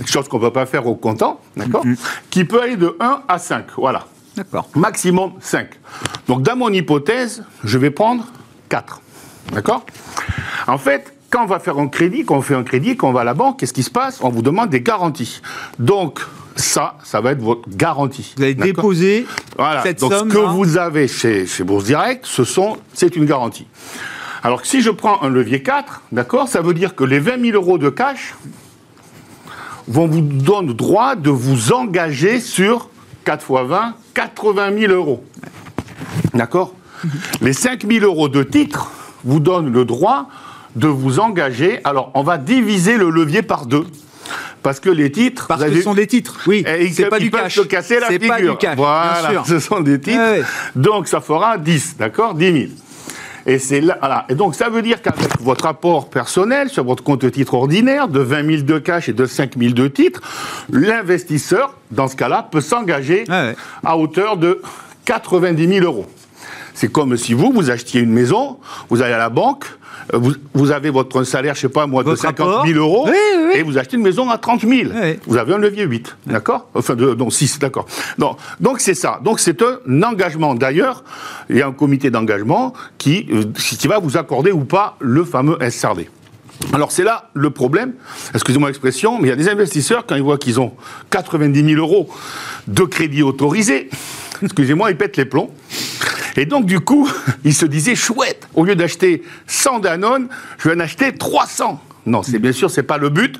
Chose qu'on ne peut pas faire au comptant, d'accord mhm. Qui peut aller de 1 à 5, voilà. D'accord. Maximum 5. Donc, dans mon hypothèse, je vais prendre 4. D'accord En fait, quand on va faire un crédit, quand on fait un crédit, quand on va à la banque, qu'est-ce qui se passe On vous demande des garanties. Donc, ça, ça va être votre garantie. Vous allez déposer voilà. cette Donc, somme. Ce que vous avez chez, chez Bourse Direct, ce sont, c'est une garantie. Alors si je prends un levier 4, d'accord, ça veut dire que les 20 000 euros de cash vont vous donner droit de vous engager sur 4 x 20, 80 000 euros. D'accord? Les 5 000 euros de titres vous donne le droit de vous engager. Alors, on va diviser le levier par deux. Parce que les titres. Parce que ce sont des titres, oui. C'est pas du cash. se casser la figure. Pas du cash, voilà, [laughs] ce sont des titres. Donc, ça fera 10, d'accord 10 000. Et c'est là, voilà. Et donc, ça veut dire qu'avec votre apport personnel sur votre compte titre ordinaire de 20 000 de cash et de 5 000 de titres, l'investisseur, dans ce cas-là, peut s'engager à hauteur de 90 000 euros. C'est comme si vous, vous achetiez une maison, vous allez à la banque, euh, vous, avez votre salaire, je sais pas moi, de 50 000 euros, et vous achetez une maison à 30 000. Vous avez un levier 8, d'accord? Enfin, de, non, 6, d'accord. Donc, c'est ça. Donc, c'est un engagement. D'ailleurs, il y a un comité d'engagement qui, euh, qui va vous accorder ou pas le fameux SRD. Alors c'est là le problème, excusez-moi l'expression, mais il y a des investisseurs, quand ils voient qu'ils ont 90 000 euros de crédit autorisé, [laughs] excusez-moi, ils pètent les plombs. Et donc, du coup, [laughs] il se disait, chouette, au lieu d'acheter 100 Danone, je vais en acheter 300. Non, c'est bien sûr, c'est pas le but.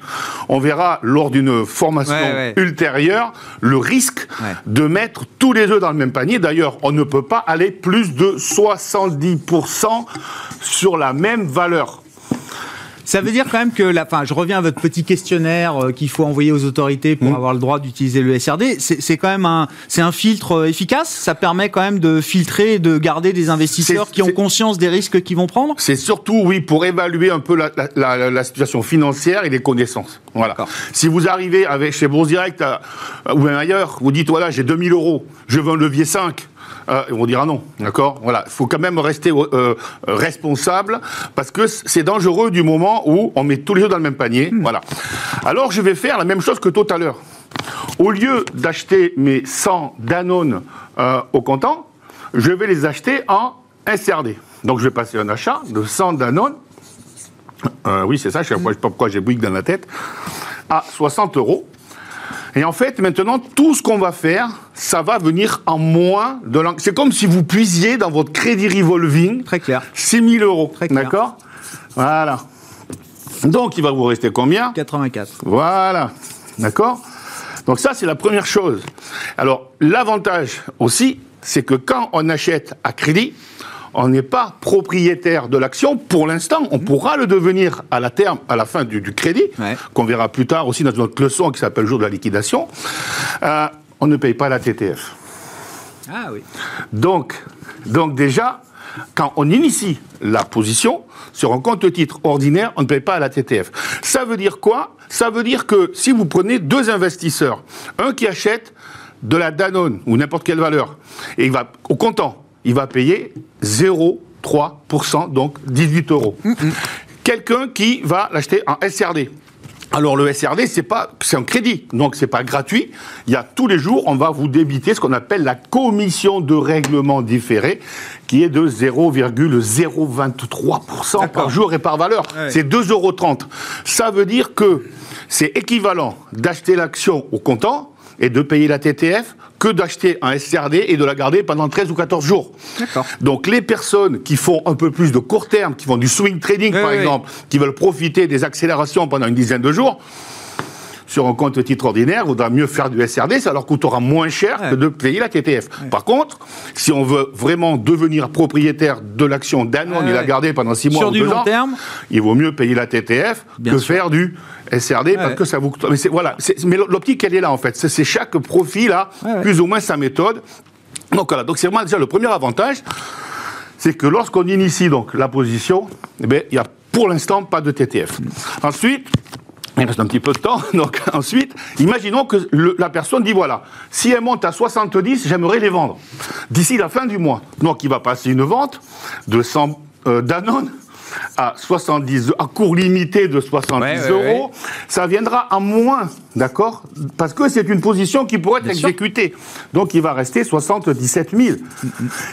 On verra lors d'une formation ultérieure le risque de mettre tous les œufs dans le même panier. D'ailleurs, on ne peut pas aller plus de 70% sur la même valeur. Ça veut dire quand même que, la, enfin, je reviens à votre petit questionnaire euh, qu'il faut envoyer aux autorités pour mmh. avoir le droit d'utiliser le SRD. C'est quand même un, c'est un filtre euh, efficace. Ça permet quand même de filtrer et de garder des investisseurs qui ont conscience des risques qu'ils vont prendre. C'est surtout, oui, pour évaluer un peu la, la, la, situation financière et les connaissances. Voilà. Si vous arrivez avec chez Bourse Direct ou même ailleurs, vous dites voilà, j'ai 2000 euros, je veux un levier 5 euh, ils vont dire ah non, d'accord? Voilà, il faut quand même rester euh, responsable parce que c'est dangereux du moment où on met tous les œufs dans le même panier. Hmm. Voilà. Alors je vais faire la même chose que tout à l'heure. Au lieu d'acheter mes 100 Danone euh, au comptant, je vais les acheter en SRD. Donc je vais passer un achat de 100 Danone. oui, c'est ça, je ne sais pas pourquoi j'ai Bouygues dans la tête. À 60 euros. Et en fait, maintenant, tout ce qu'on va faire, ça va venir en moins de l'an. C'est comme si vous puisiez dans votre crédit revolving. Très clair. 6 000 euros. D'accord Voilà. Donc, il va vous rester combien 84. Voilà. D'accord Donc, ça, c'est la première chose. Alors, l'avantage aussi, c'est que quand on achète à crédit, on n'est pas propriétaire de l'action pour l'instant. On pourra le devenir à la terme, à la fin du, crédit, qu'on verra plus tard aussi dans notre leçon qui s'appelle jour de la liquidation. Euh, on ne paye pas la TTF. Ah oui. Donc, donc déjà, quand on initie la position sur un compte titre ordinaire, on ne paye pas la TTF. Ça veut dire quoi? Ça veut dire que si vous prenez deux investisseurs, un qui achète de la Danone ou n'importe quelle valeur, et il va au comptant, il va payer 0,3%, donc 18 euros. Mm, mm. Quelqu'un qui va l'acheter en SRD. Alors le SRD, c'est pas, c'est un crédit, donc c'est pas gratuit. Il y a tous les jours, on va vous débiter ce qu'on appelle la commission de règlement différé, qui est de 0,023% par jour et par valeur. C'est 2,30 euros. Ça veut dire que c'est équivalent d'acheter l'action au comptant et de payer la TTF que d'acheter un SRD et de la garder pendant 13 ou 14 jours. Donc les personnes qui font un peu plus de court terme, qui font du swing trading par exemple, qui veulent profiter des accélérations pendant une dizaine de jours, sur un compte titre ordinaire, il vaudra mieux faire du SRD, ça leur coûtera moins cher que de payer la TTF. Par contre, si on veut vraiment devenir propriétaire de l'action Danone et la garder pendant 6 mois sur ou du long terme, il vaut mieux payer la TTF que faire du SRD parce que ça vous coûte. Mais voilà, mais l'optique elle est là en fait. C'est chaque profil a plus ou moins sa méthode. Donc voilà, donc c'est vraiment déjà le premier avantage, c'est que lorsqu'on initie donc la position, eh bien, il n'y a pour l'instant pas de TTF. Ensuite, il reste un petit peu de temps. [laughs] Donc ensuite, imaginons que la personne dit voilà, si elle monte à 70, j'aimerais les vendre d'ici la fin du mois. Donc il va passer une vente de 100 euh, Danone à 70, à cours limité de 70 euros, ça viendra à moins, d'accord? Parce que c'est une position qui pourrait être exécutée. Donc il va rester 77 000.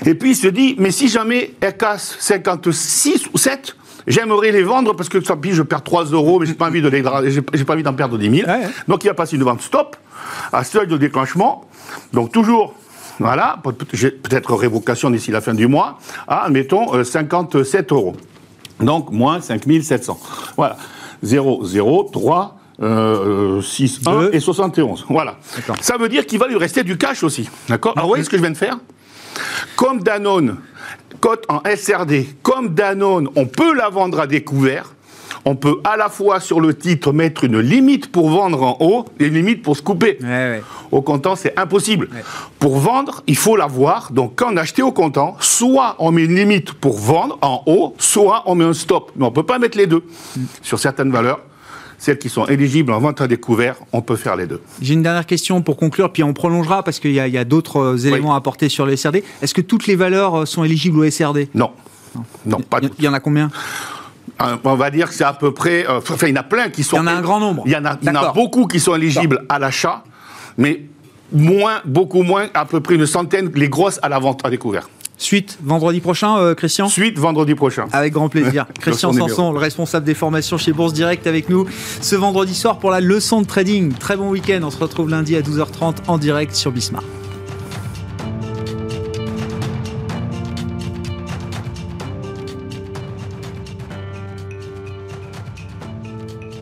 Et puis il se dit, mais si jamais elle casse 56 ou 7, J'aimerais les vendre parce que ça, je perds 3 euros, mais j'ai pas envie de les, j'ai pas envie d'en perdre 10 000. Donc il va passer une vente stop à seuil de déclenchement. Donc toujours voilà, peut-être révocation d'ici la fin du mois, à, admettons, 57 euh, euros. Donc, moins 5700. Voilà. 0, 0, 3, 6, 1 et 71. Voilà. Ça veut dire qu'il va lui rester du cash aussi. D'accord Alors, vous voyez ce que je viens de faire Comme Danone cote en SRD, comme Danone, on peut la vendre à découvert. On peut à la fois sur le titre mettre une limite pour vendre en haut et une limite pour se couper. Au comptant, c'est impossible. Pour vendre, il faut l'avoir. Donc quand on achète au comptant, soit on met une limite pour vendre en haut, soit on met un stop. Mais on ne peut pas mettre les deux. Mm. Sur certaines valeurs, celles qui sont éligibles en vente à découvert, on peut faire les deux. J'ai une dernière question pour conclure, puis on prolongera parce qu'il y a, d'autres euh, éléments à apporter sur le SRD. Est-ce que toutes les valeurs euh, sont éligibles au SRD Non. Non, pas Il y en a combien? On va dire que c'est à peu près. enfin, il y en a plein qui sont. Il y en a un grand nombre. Il y en a, il y en a beaucoup qui sont éligibles à l'achat, mais moins, beaucoup moins, à peu près une centaine, les grosses à la vente à découvert. Suite vendredi prochain, euh, Christian? Suite vendredi prochain. Avec grand plaisir. [laughs] Christian Sanson, le responsable des formations chez Bourse Direct, avec nous ce vendredi soir pour la leçon de trading. Très bon week-end. On se retrouve lundi à 12h30 en direct sur Bismarck.